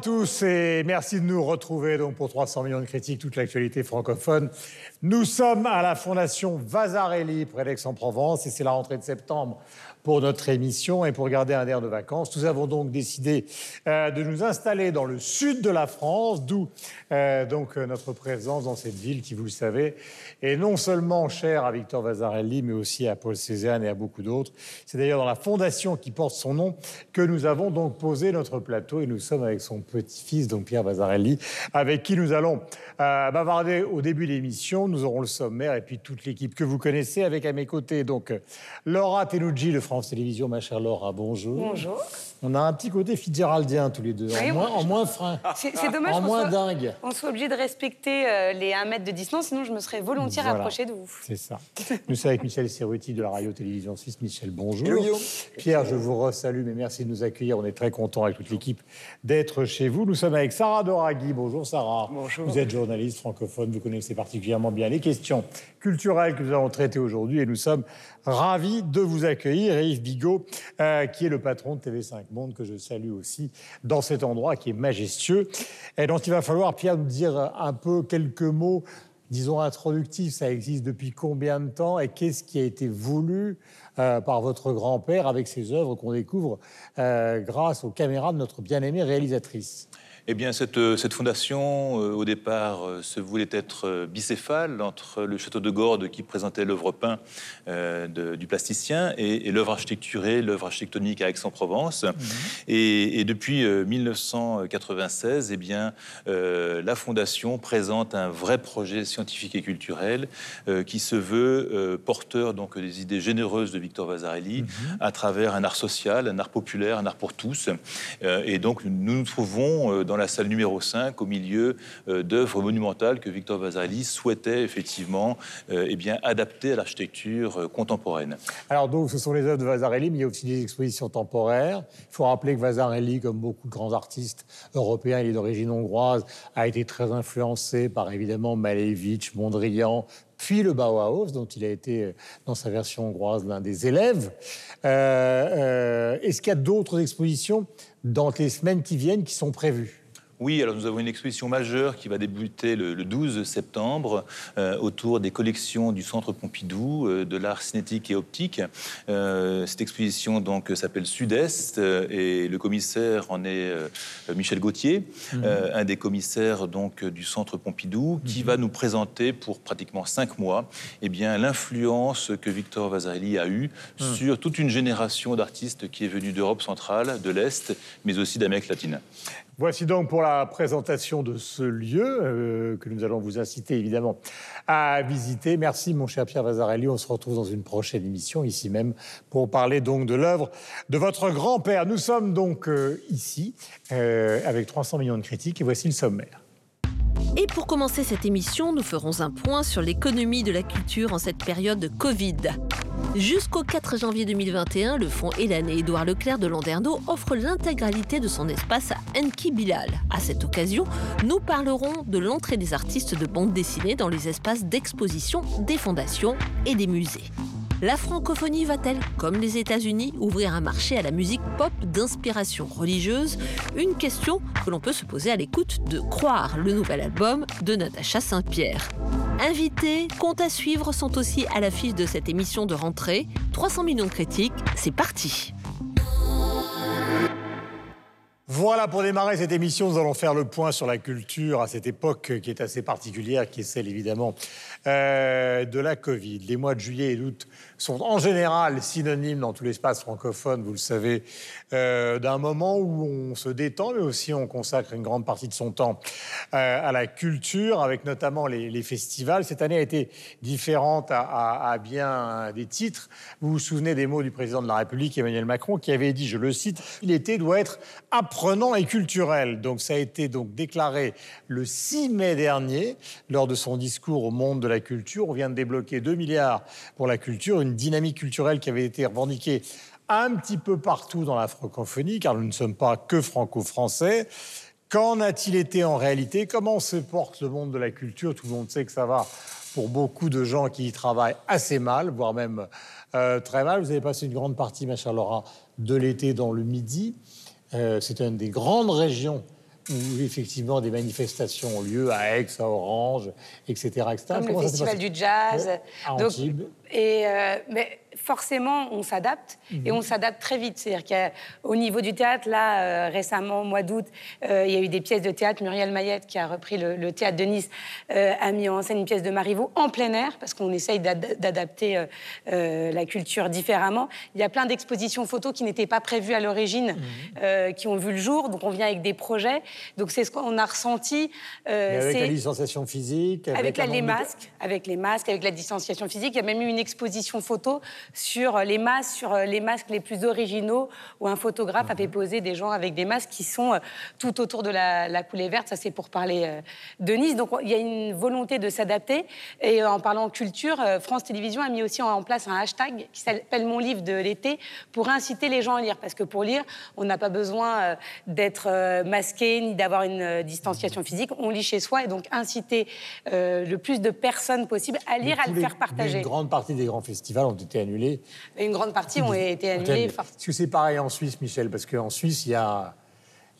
À tous et merci de nous retrouver donc pour 300 millions de critiques, toute l'actualité francophone. Nous sommes à la Fondation Vasarely près d'Aix-en-Provence et c'est la rentrée de septembre pour notre émission et pour garder un air de vacances. Nous avons donc décidé euh, de nous installer dans le sud de la France, d'où euh, donc euh, notre présence dans cette ville qui, vous le savez, est non seulement chère à Victor Vasarely, mais aussi à Paul Cézanne et à beaucoup d'autres. C'est d'ailleurs dans la fondation qui porte son nom que nous avons donc posé notre plateau et nous sommes avec son petit-fils, donc Pierre Vasarely, avec qui nous allons bavarder au début de l'émission. Nous aurons le sommaire et puis toute l'équipe que vous connaissez avec à mes côtés donc Laura Tenucci de France Télévisions, ma chère Laura. Bonjour. Bonjour. On a un petit côté Fitzgeraldien tous les deux, en, moins, en moins frein. C'est dommage en moins soit, dingue. On soit obligé de respecter euh, les 1 mètre de distance, sinon je me serais volontiers Voilà. rapprochée de vous. C'est ça. Nous sommes avec Michel Serruti de la radio-télévision suisse. Michel, bonjour. Hello. Pierre, je vous resalue, mais merci de nous accueillir. On est très content avec toute l'équipe d'être chez vous. Nous sommes avec Sarah Doraghi. Bonjour Sarah. Bonjour. Vous êtes journaliste francophone, vous connaissez particulièrement bien les questions culturelles que nous allons traiter aujourd'hui et nous sommes ravis de vous accueillir. Yves Bigot, euh, qui est le patron de TV5 Monde, que je salue aussi dans cet endroit qui est majestueux. Et dont il va falloir, Pierre, nous dire un peu quelques mots disons, introductif, ça existe depuis combien de temps et qu'est-ce qui a été voulu euh, par votre grand-père avec ses œuvres qu'on découvre euh, grâce aux caméras de notre bien-aimée réalisatrice? Eh bien, cette, euh, cette fondation, euh, au départ, euh, se voulait être euh, bicéphale entre le château de Gordes qui présentait l'œuvre peint de- du plasticien et, et l'œuvre architecturée, l'œuvre architectonique à Aix-en-Provence. Et, et depuis euh, 1996, eh bien, la fondation présente un vrai projet scientifique et culturel qui se veut porteur donc des idées généreuses de Victor Vasarely à travers un art social, un art populaire, un art pour tous. Et donc nous nous trouvons dans la salle numéro 5 au milieu euh, d'œuvres monumentales que Victor Vasarely souhaitait effectivement euh, eh bien, adapter à l'architecture euh, contemporaine. Alors donc, ce sont les œuvres de Vasarely, mais il y a aussi des expositions temporaires. Il faut rappeler que Vasarely, comme beaucoup de grands artistes européens, il est d'origine hongroise, a été très influencé par évidemment Malevich, Mondrian, puis le Bauhaus, dont il a été, dans sa version hongroise, l'un des élèves. Est-ce qu'il y a d'autres expositions dans les semaines qui viennent qui sont prévues? Oui, alors nous avons une exposition majeure qui va débuter le, le 12 septembre euh, autour des collections du Centre Pompidou euh, de l'art cinétique et optique. Euh, cette exposition donc s'appelle Sud-Est et le commissaire en est Michel Gauthier, euh, un des commissaires donc du Centre Pompidou, qui va nous présenter pour pratiquement cinq mois eh bien l'influence que Victor Vasarely a eue sur toute une génération d'artistes qui est venue d'Europe centrale, de l'Est, mais aussi d'Amérique latine. Voici donc pour la présentation de ce lieu euh, que nous allons vous inciter évidemment à visiter. Merci mon cher Pierre Vasarely. On se retrouve dans une prochaine émission ici même pour parler donc de l'œuvre de votre grand-père. Nous sommes donc euh, ici euh, avec 300 millions de critiques et voici le sommaire. Et pour commencer cette émission, nous ferons un point sur l'économie de la culture en cette période de Covid. Jusqu'au 4 janvier 2021, le fonds Elan et Édouard Leclerc de Landerneau offrent l'intégralité de son espace à Enki Bilal. À cette occasion, nous parlerons de l'entrée des artistes de bande dessinée dans les espaces d'exposition des fondations et des musées. La francophonie va-t-elle, comme les États-Unis, ouvrir un marché à la musique pop d'inspiration religieuse? Une question que l'on peut se poser à l'écoute de Croire, le nouvel album de Natacha Saint-Pierre. Invités, comptes à suivre sont aussi à l'affiche de cette émission de rentrée. 300 millions de critiques, c'est parti Voilà pour démarrer cette émission, nous allons faire le point sur la culture à cette époque qui est assez particulière, qui est celle évidemment euh, de la Covid. Les mois de juillet et d'août sont en général synonymes dans tout l'espace francophone, vous le savez, euh, d'un moment où on se détend, mais aussi on consacre une grande partie de son temps euh, à la culture, avec notamment les, festivals. Cette année a été différente à, à- à bien des titres. Vous vous souvenez des mots du président de la République, Emmanuel Macron, qui avait dit, je le cite, l'été doit être apprenant et culturel. Donc ça a été donc déclaré le 6 mai dernier lors de son discours au monde de la culture. On vient de débloquer 2 milliards pour la culture, une dynamique culturelle qui avait été revendiquée un petit peu partout dans la francophonie, car nous ne sommes pas que franco-français. Qu'en a-t-il été en réalité? Comment se porte le monde de la culture? Tout le monde sait que ça va pour beaucoup de gens qui y travaillent assez mal, voire même euh, très mal. Vous avez passé une grande partie, ma chère Laura, de l'été dans le Midi. Euh, C'est une des grandes régions où effectivement des manifestations ont lieu à Aix, à Orange, etc. etc. Comme Comment le festival du jazz. Ouais, à Donc, et euh, mais forcément, on s'adapte Mhm. et on s'adapte très vite. C'est-à-dire qu'au niveau du théâtre, là, euh, récemment, au mois d'août, euh, il y a eu des pièces de théâtre. Muriel Mayette, qui a repris le, le théâtre de Nice, euh, a mis en scène une pièce de Marivaux en plein air, parce qu'on essaye d'ad- d'adapter la culture différemment. Il y a plein d'expositions photos qui n'étaient pas prévues à l'origine, Mhm. qui ont vu le jour. Donc, on vient avec des projets. Donc, c'est ce qu'on a ressenti. avec la distanciation physique, avec la- les de- masques, avec les masques, avec la distanciation physique. Il y a même eu une exposition photo sur les masques, sur euh, les masques les plus originaux, où un photographe Mhm. avait posé des gens avec des masques qui sont euh, tout autour de la, la coulée verte. Ça, c'est pour parler euh, de Nice. Donc, il y a une volonté de s'adapter. Et en parlant culture, France Télévisions a mis aussi en place un hashtag qui s'appelle Mon livre de l'été pour inciter les gens à lire. Parce que pour lire, on n'a pas besoin d'être masqué ni d'avoir une distanciation physique. On lit chez soi et donc inciter le plus de personnes possible à lire, à le les- faire partager. Une grande partie des grands festivals ont été une grande partie ont été annulées. Est-ce que c'est pareil en Suisse, Michel? Parce qu'en Suisse, il y a,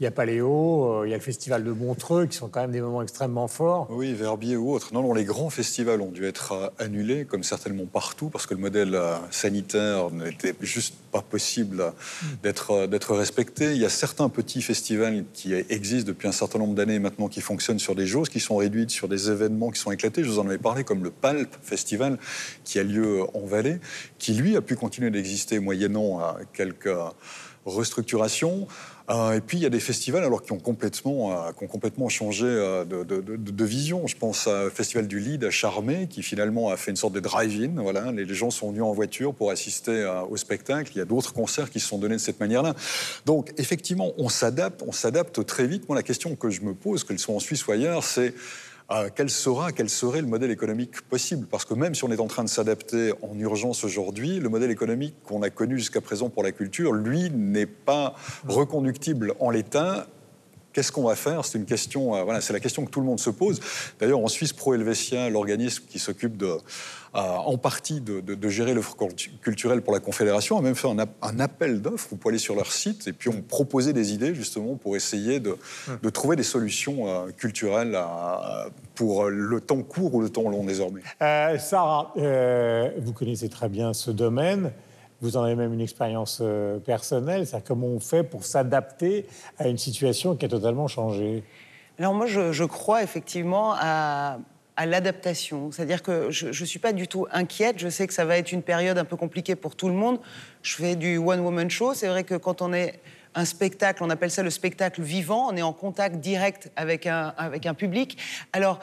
il y a Paléo, euh, il y a le festival de Montreux, qui sont quand même des moments extrêmement forts. Oui, Verbier ou autre. Non, non, les grands festivals ont dû être euh, annulés, comme certainement partout, parce que le modèle euh, sanitaire n'était juste pas possible euh, d'être respecté. Il y a certains petits festivals qui existent depuis un certain nombre d'années maintenant, qui fonctionnent sur des choses qui sont réduites sur des événements qui sont éclatés. Je vous en avais parlé, comme le Palp Festival, qui a lieu en Valais, qui lui a pu continuer d'exister moyennant euh, quelques restructurations. Euh, et puis il y a des festivals alors qui ont complètement, euh, qui ont complètement changé euh, de, de- de- de vision. Je pense au festival du Lead à Charmé qui finalement a fait une sorte de drive-in. Voilà, les, gens sont venus en voiture pour assister au spectacle. Il y a d'autres concerts qui se sont donnés de cette manière-là. Donc effectivement, on s'adapte, on s'adapte très vite. Moi, la question que je me pose, qu'elle soit en Suisse ou ailleurs, c'est quel sera, quel serait le modèle économique possible? Parce que même si on est en train de s'adapter en urgence aujourd'hui, le modèle économique qu'on a connu jusqu'à présent pour la culture, lui, n'est pas reconductible en l'état. Qu'est-ce qu'on va faire? C'est une question, euh, voilà, c'est la question que tout le monde se pose. D'ailleurs, en Suisse, Pro Helvetia, l'organisme qui s'occupe de, euh, en partie de, de- de gérer l'offre cultu- culturelle pour la Confédération, a même fait un, ap- un appel d'offres. Vous pouvez aller sur leur site et puis on proposé des idées justement pour essayer de, de trouver des solutions euh, culturelles à- pour le temps court ou le temps long désormais. Euh, Sarah, euh, vous connaissez très bien ce domaine. Vous en avez même une expérience euh, personnelle. C'est comment on fait pour s'adapter à une situation qui a totalement changé? Alors moi, je, je crois effectivement à, à l'adaptation. C'est-à-dire que je ne suis pas du tout inquiète. Je sais que ça va être une période un peu compliquée pour tout le monde. Je fais du one-woman show. C'est vrai que quand on est un spectacle, on appelle ça le spectacle vivant, on est en contact direct avec un, avec un public. Alors,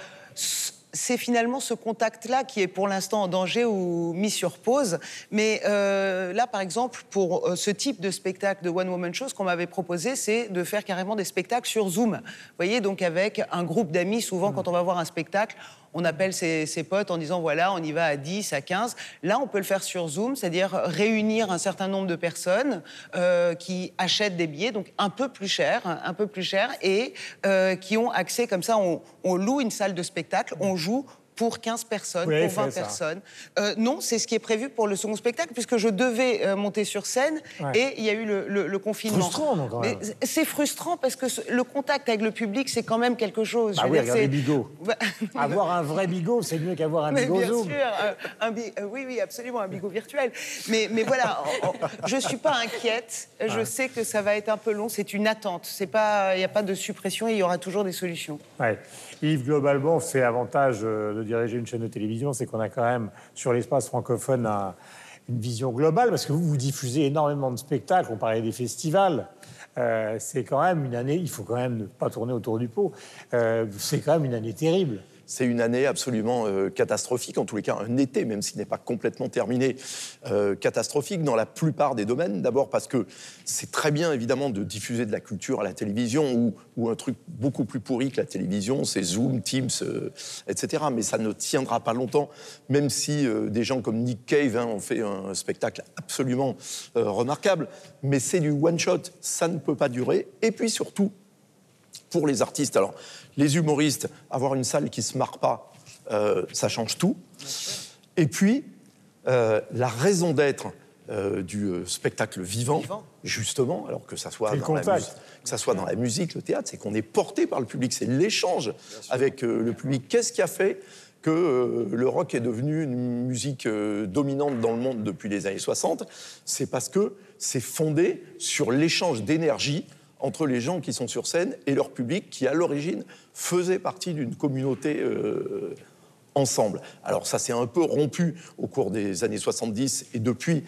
c'est finalement ce contact-là qui est pour l'instant en danger ou mis sur pause. Mais euh, là, par exemple, pour euh, ce type de spectacle de One Woman Show, ce qu'on m'avait proposé, c'est de faire carrément des spectacles sur Zoom. Vous voyez, donc avec un groupe d'amis, souvent quand on va voir un spectacle, on appelle ses, potes en disant voilà, on y va à 10, à 15. Là, on peut le faire sur Zoom, c'est-à-dire réunir un certain nombre de personnes euh, qui achètent des billets, donc un peu plus cher, un peu plus cher, et euh, qui ont accès comme ça. On loue une salle de spectacle, on joue pour 15 personnes, pour 20 fait, ça personnes. Euh, non, c'est ce qui est prévu pour le second spectacle, puisque je devais euh, monter sur scène Ouais. et il y a eu le, le- le confinement. Frustrant, non, quand même. Mais C'est frustrant parce que ce- le contact avec le public, c'est quand même quelque chose. Bah Je oui, dire, regardez Bigot. Bah, Avoir un vrai bigot, c'est mieux qu'avoir un mais bigot bien Zoom. sûr, euh, un bi- oui, oui, absolument, un bigot virtuel. Mais, mais voilà, je ne suis pas inquiète. Je sais que ça va être un peu long. C'est une attente. Il n'y a pas de suppression. Il y aura toujours des solutions. Ouais. Yves, globalement, c'est avantage euh, de diriger une chaîne de télévision, c'est qu'on a quand même sur l'espace francophone un- une vision globale, parce que vous, vous diffusez énormément de spectacles, on parlait des festivals. Euh, c'est quand même une année, il faut quand même ne pas tourner autour du pot, Euh, c'est quand même une année terrible. C'est une année absolument euh, catastrophique, en tous les cas un été, même s'il n'est pas complètement terminé, euh, catastrophique dans la plupart des domaines. D'abord parce que c'est très bien évidemment de diffuser de la culture à la télévision ou, un truc beaucoup plus pourri que la télévision, c'est Zoom, Teams, euh, etc. Mais ça ne tiendra pas longtemps, même si des gens comme Nick Cave hein, ont fait un spectacle absolument remarquable. Mais c'est du one-shot, ça ne peut pas durer. Et puis surtout, pour les artistes. Alors, les humoristes, avoir une salle qui se marre pas, euh, ça change tout. Et puis, euh, la raison d'être euh, du spectacle vivant, Vivant. justement, alors que ça soit dans la musique, que ce soit dans la musique, le théâtre, c'est qu'on est porté par le public, c'est l'échange avec le public. Qu'est-ce qui a fait que euh, le rock est devenu une musique euh, dominante dans le monde depuis les années 60 C'est parce que c'est fondé sur l'échange d'énergie entre les gens qui sont sur scène et leur public qui, à l'origine, faisait partie d'une communauté euh, ensemble. Alors ça s'est un peu rompu au cours des années 70 et depuis,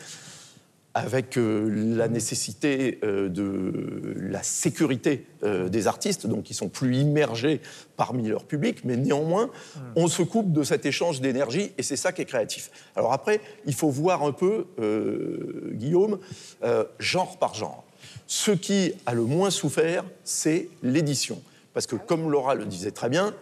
avec euh, la nécessité euh, de la sécurité euh, des artistes, donc ils sont plus immergés parmi leur public, mais néanmoins, on se coupe de cet échange d'énergie et c'est ça qui est créatif. Alors après, il faut voir un peu, Guillaume, genre par genre. Ce qui a le moins souffert, c'est l'édition. Parce que comme Laura le disait très bien,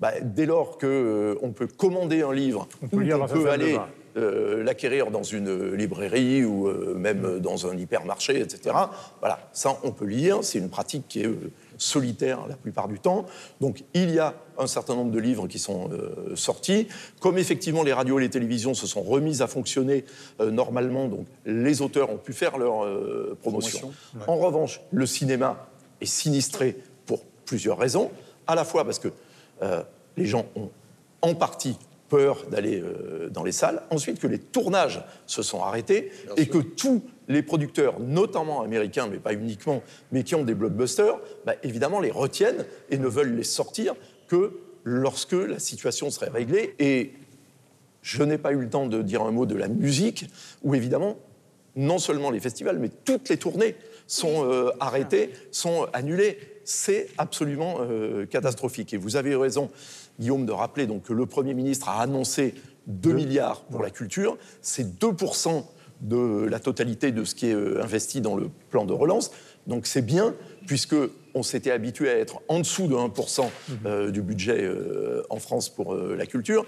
bah, dès lors qu'on peut commander un livre, On peut aller. Euh, l'acquérir dans une librairie ou euh, même dans un hypermarché, etc. Voilà, ça on peut lire, c'est une pratique qui est euh, solitaire la plupart du temps. Donc il y a un certain nombre de livres qui sont sortis. Comme effectivement les radios et les télévisions se sont remises à fonctionner normalement, donc les auteurs ont pu faire leur promotion. En revanche, le cinéma est sinistré pour plusieurs raisons. À la fois parce que les gens ont en partie peur d'aller euh, dans les salles. Ensuite, que les tournages se sont arrêtés et que tous les producteurs, notamment américains, mais pas uniquement, mais qui ont des blockbusters, bah, évidemment les retiennent et ne veulent les sortir que lorsque la situation serait réglée. Et je n'ai pas eu le temps de dire un mot de la musique, où évidemment, non seulement les festivals, mais toutes les tournées sont euh, arrêtées, sont annulées. C'est absolument euh, catastrophique. Et vous avez raison, Guillaume, de rappeler donc, que le Premier ministre a annoncé 2 milliards pour la culture. C'est 2% de la totalité de ce qui est euh, investi dans le plan de relance. Donc c'est bien, puisque on s'était habitué à être en dessous de 1% euh, du budget euh, en France pour euh, la culture.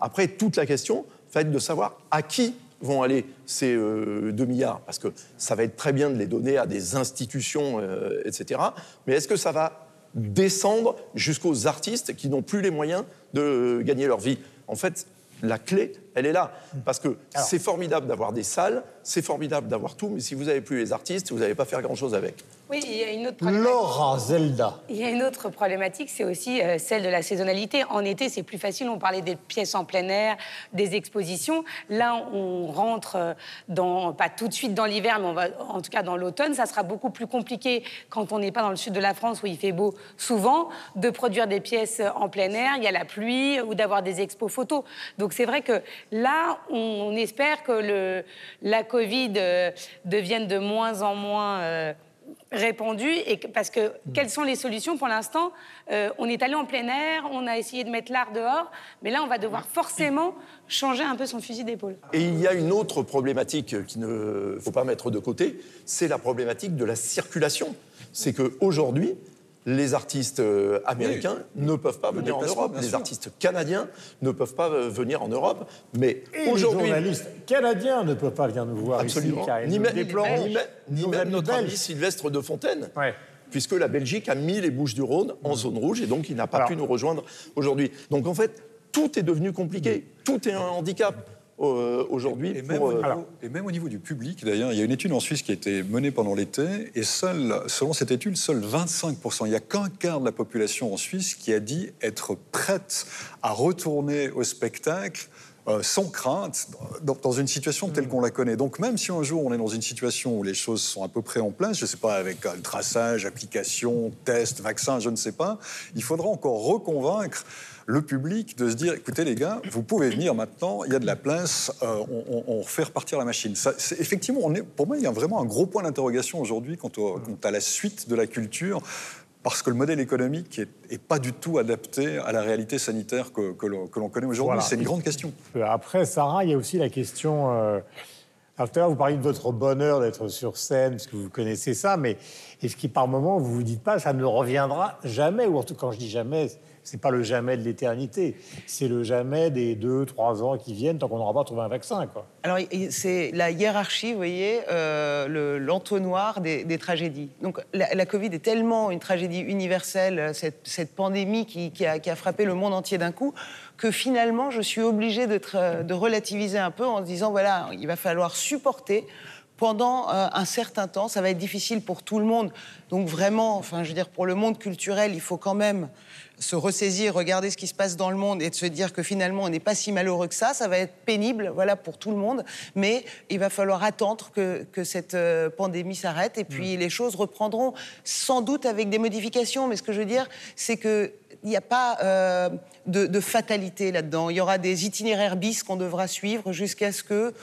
Après, toute la question va être de savoir à qui vont aller ces euh, 2 milliards, parce que ça va être très bien de les donner à des institutions, etc. Mais est-ce que ça va descendre jusqu'aux artistes qui n'ont plus les moyens de gagner leur vie En fait, la clé, elle est là. Parce que c'est formidable d'avoir des salles, c'est formidable d'avoir tout, mais si vous n'avez plus les artistes, vous n'allez pas faire grand-chose avec. Oui, il y a une autre problématique. Laura Zelda. Il y a une autre problématique, c'est aussi euh, celle de la saisonnalité. En été, c'est plus facile. On parlait des pièces en plein air, des expositions. Là, on rentre euh, dans, pas tout de suite dans l'hiver, mais on va, en tout cas dans l'automne. Ça sera beaucoup plus compliqué quand on n'est pas dans le sud de la France où il fait beau souvent, de produire des pièces en plein air. Il y a la pluie ou d'avoir des expos photos. Donc c'est vrai que là, on, on espère que le, la Covid euh, devienne de moins en moins euh, répandu et parce que quelles sont les solutions pour l'instant Euh, On est allé en plein air, on a essayé de mettre l'art dehors, mais là on va devoir forcément changer un peu son fusil d'épaule. Et il y a une autre problématique qu'il ne faut pas mettre de côté, c'est la problématique de la circulation. C'est qu'aujourd'hui, les artistes euh, américains ne peuvent pas venir en Europe, les sûr. artistes canadiens ne peuvent pas euh, venir en Europe, mais Et les aujourd'hui, journalistes canadiens ne peuvent pas venir nous voir absolument, ici, car ils ni, nous même- déplorent. ni même- ni même notre ami. Sylvestre de Fontaine, Ouais. puisque la Belgique a mis les Bouches du Rhône en zone rouge et donc il n'a pas Alors- pu nous rejoindre aujourd'hui. Donc en fait, tout est devenu compliqué, tout est un handicap aujourd'hui. Et même, pour, au euh, et même au niveau du public, d'ailleurs, il y a une étude en Suisse qui a été menée pendant l'été, et seul, selon cette étude, seuls 25%, il n'y a qu'un quart de la population en Suisse qui a dit être prête à retourner au spectacle euh, sans crainte, dans, dans une situation telle qu'on la connaît. Donc même si un jour on est dans une situation où les choses sont à peu près en place, je ne sais pas, avec euh, le traçage, application, test, vaccin, je ne sais pas, il faudra encore reconvaincre le public de se dire, écoutez les gars, vous pouvez venir maintenant, il y a de la place, euh, on, on- refait repartir la machine. Ça, c'est- effectivement, on est, pour moi, il y a vraiment un gros point d'interrogation aujourd'hui quant, au- quant à la suite de la culture, parce que le modèle économique est, est pas du tout adapté à la réalité sanitaire que, que l'on que l'on connaît aujourd'hui. Voilà. C'est une grande question. Après, Sarah, il y a aussi la question. euh, alors, tout à l'heure, vous parliez de votre bonheur d'être sur scène, parce que vous connaissez ça, mais est-ce que par moment, vous vous dites pas, ça ne reviendra jamais Ou en tout cas, quand je dis jamais, c'est pas le jamais de l'éternité, c'est le jamais des deux, trois ans qui viennent tant qu'on n'aura pas trouvé un vaccin, quoi. Alors, c'est la hiérarchie, vous voyez, euh, le- l'entonnoir des, tragédies. Donc, la, Covid est tellement une tragédie universelle, euh, cette, pandémie qui, a, frappé le monde entier d'un coup, que finalement, je suis obligée de, tra- de relativiser un peu en disant, voilà, il va falloir supporter pendant euh, un certain temps. Ça va être difficile pour tout le monde. Donc vraiment, enfin, je veux dire, pour le monde culturel, il faut quand même se ressaisir, regarder ce qui se passe dans le monde et de se dire que finalement on n'est pas si malheureux que ça. Ça va être pénible, voilà, pour tout le monde. Mais il va falloir attendre que, que cette euh, pandémie s'arrête et puis les choses reprendront sans doute avec des modifications. Mais ce que je veux dire, c'est que il n'y a pas euh, de, de fatalité là-dedans. Il y aura des itinéraires bis qu'on devra suivre jusqu'à ce que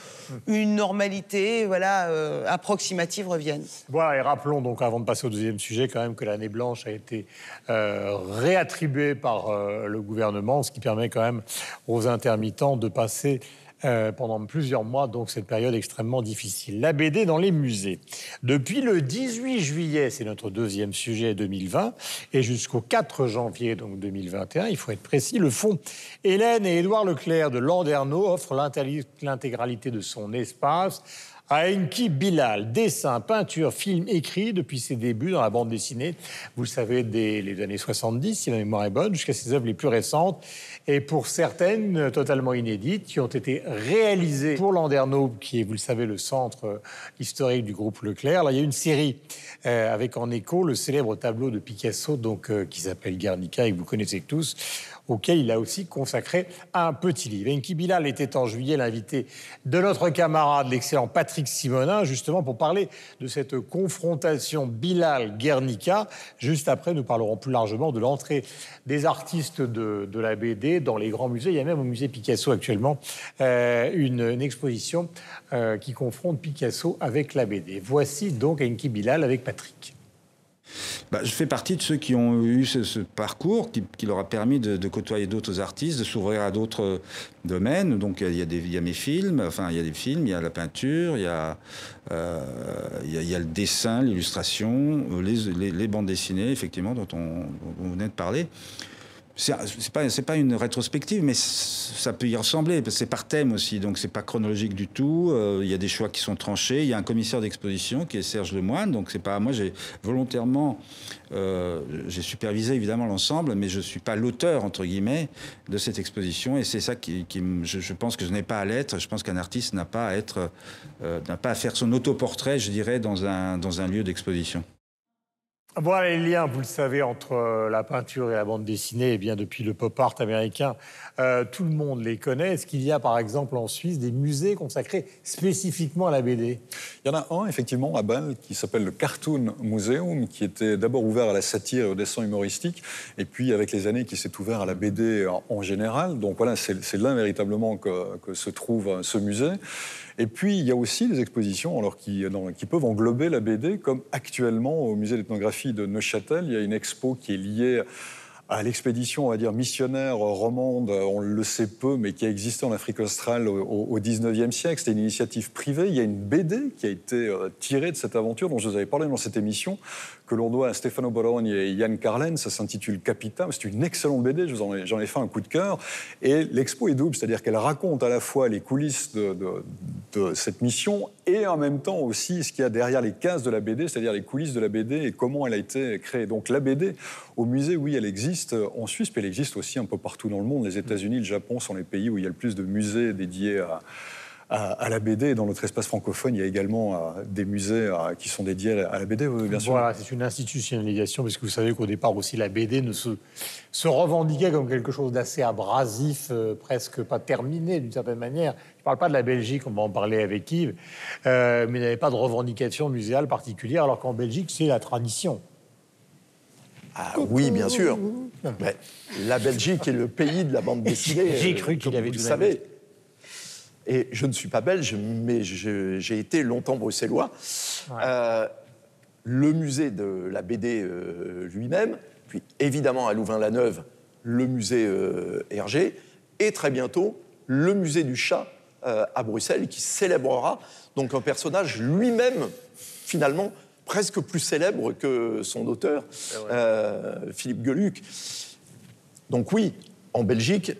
une normalité, voilà, euh, approximative revienne. Voilà, et rappelons donc, avant de passer au deuxième sujet, quand même que l'année blanche a été euh, réattribuée par le gouvernement, ce qui permet quand même aux intermittents de passer euh, pendant plusieurs mois, donc cette période extrêmement difficile. La BD dans les musées. Depuis le 18 juillet, c'est notre deuxième sujet 2020, et jusqu'au 4 janvier donc 2021, il faut être précis, le fonds Hélène et Édouard Leclerc de Landerneau offre l'intégrali- l'intégralité de son espace à Enki Bilal. Dessin, peinture, film écrit depuis ses débuts dans la bande dessinée, vous le savez, dès les années 70, si ma mémoire est bonne, jusqu'à ses œuvres les plus récentes, et pour certaines totalement inédites, qui ont été réalisées pour Landerneau, qui est, vous le savez, le centre euh, historique du groupe Leclerc. Là, il y a une série euh, avec en écho le célèbre tableau de Picasso, donc, euh, qui s'appelle Guernica, et que vous connaissez tous, auquel il a aussi consacré un petit livre. Enki Bilal était en juillet l'invité de notre camarade, l'excellent Patrick Simonin, justement pour parler de cette confrontation Bilal-Guernica. Juste après, nous parlerons plus largement de l'entrée des artistes de, de la BD dans les grands musées. Il y a même au musée Picasso actuellement euh, une, exposition euh, qui confronte Picasso avec la BD. Voici donc Enki Bilal avec Patrick. Bah, je fais partie de ceux qui ont eu ce, parcours qui, leur a permis de, côtoyer d'autres artistes, de s'ouvrir à d'autres euh, domaines. Donc il y, a mes films, enfin il y a des films, il y a la peinture, il y a, euh, le dessin, l'illustration, euh, les, bandes dessinées, effectivement, dont on, dont on venait de parler. C'est pas, pas une rétrospective, mais ça peut y ressembler, c'est par thème aussi, donc c'est pas chronologique du tout. Euh, Il y a des choix qui sont tranchés. Il y a un commissaire d'exposition qui est Serge Lemoine, donc c'est pas moi. J'ai volontairement, euh, j'ai supervisé évidemment l'ensemble, mais je suis pas l'auteur entre guillemets de cette exposition, et c'est ça qui, qui je pense que je n'ai pas à l'être. Je pense qu'un artiste n'a pas à être, euh, n'a pas à faire son autoportrait, je dirais, dans un dans un lieu d'exposition. Voilà les liens, vous le savez, entre euh, la peinture et la bande dessinée. Eh bien, depuis le pop art américain, euh, tout le monde les connaît. Est-ce qu'il y a, par exemple, en Suisse, des musées consacrés spécifiquement à la BD Il y en a un, effectivement, à Bâle, qui s'appelle le Cartoon Museum, qui était d'abord ouvert à la satire et au dessin humoristique, et puis avec les années, qui s'est ouvert à la BD en, général. Donc voilà, c'est là véritablement que, que se trouve euh, ce musée. Et puis, il y a aussi des expositions alors, qui, qui peuvent englober la BD, comme actuellement au musée d'ethnographie de Neuchâtel, il y a une expo qui est liée à l'expédition, on va dire, missionnaire romande, on le sait peu, mais qui a existé en Afrique australe au, 19e siècle. C'était une initiative privée. Il y a une BD qui a été euh, tirée de cette aventure dont je vous avais parlé dans cette émission, que l'on doit à Stefano Bologna et Yann Carlen. Ça s'intitule Capita. C'est une excellente BD. J'en ai, fait un coup de cœur. Et l'expo est double, c'est-à-dire qu'elle raconte à la fois les coulisses de- de cette mission et en même temps aussi ce qu'il y a derrière les cases de la BD, c'est-à-dire les coulisses de la BD et comment elle a été créée. Donc la BD, au musée, oui, elle existe en Suisse, mais elle existe aussi un peu partout dans le monde. Les États-Unis, le Japon sont les pays où il y a le plus de musées dédiés à, à- à la BD. Et dans notre espace francophone, il y a également euh, des musées euh, qui sont dédiés à la, BD, oui, bien sûr. Voilà, c'est une institutionnalisation, parce que vous savez qu'au départ aussi, la BD ne se, se revendiquait comme quelque chose d'assez abrasif, euh, presque pas terminé d'une certaine manière. Je ne parle pas de la Belgique, on va en parler avec Yves, euh, mais il n'y avait pas de revendication muséale particulière, alors qu'en Belgique, c'est la tradition. Ah oui, bien sûr. Mais la Belgique est le pays de la bande dessinée. J'ai cru qu'il comme avait tout savez. Et je ne suis pas belge, mais j'ai été longtemps bruxellois. Euh, le musée de la BD euh, lui-même, puis évidemment à Louvain-la-Neuve, le musée euh, Hergé, et très bientôt le musée du chat euh, à Bruxelles, qui célébrera donc un personnage lui-même, finalement, presque plus célèbre que son auteur, Philippe Geluc. Donc oui, en Belgique,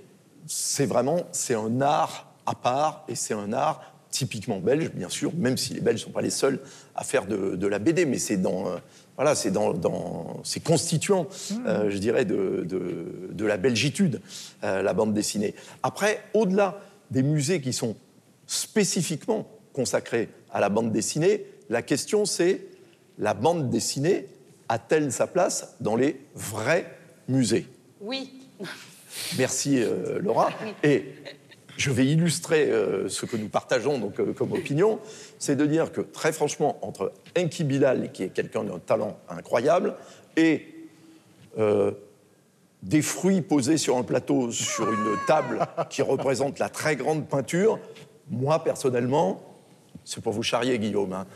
c'est vraiment c'est un art à part et c'est un art typiquement belge, bien sûr, même si les Belges ne sont pas les seuls à faire de, de la BD, mais c'est dans euh, voilà, c'est dans, dans c'est constituant, euh, je dirais, de, de, de la belgitude, euh, la bande dessinée. Après, au-delà des musées qui sont spécifiquement consacrée à la bande dessinée. La question, c'est la bande dessinée a-t-elle sa place dans les vrais musées? Oui. Merci euh, Laura. Et je vais illustrer euh, ce que nous partageons euh, comme opinion, c'est de dire que très franchement, entre Enki Bilal, qui est quelqu'un d'un talent incroyable, et euh, des fruits posés sur un plateau, sur une table qui représente la très grande peinture, moi personnellement, c'est pour vous charrier Guillaume, hein,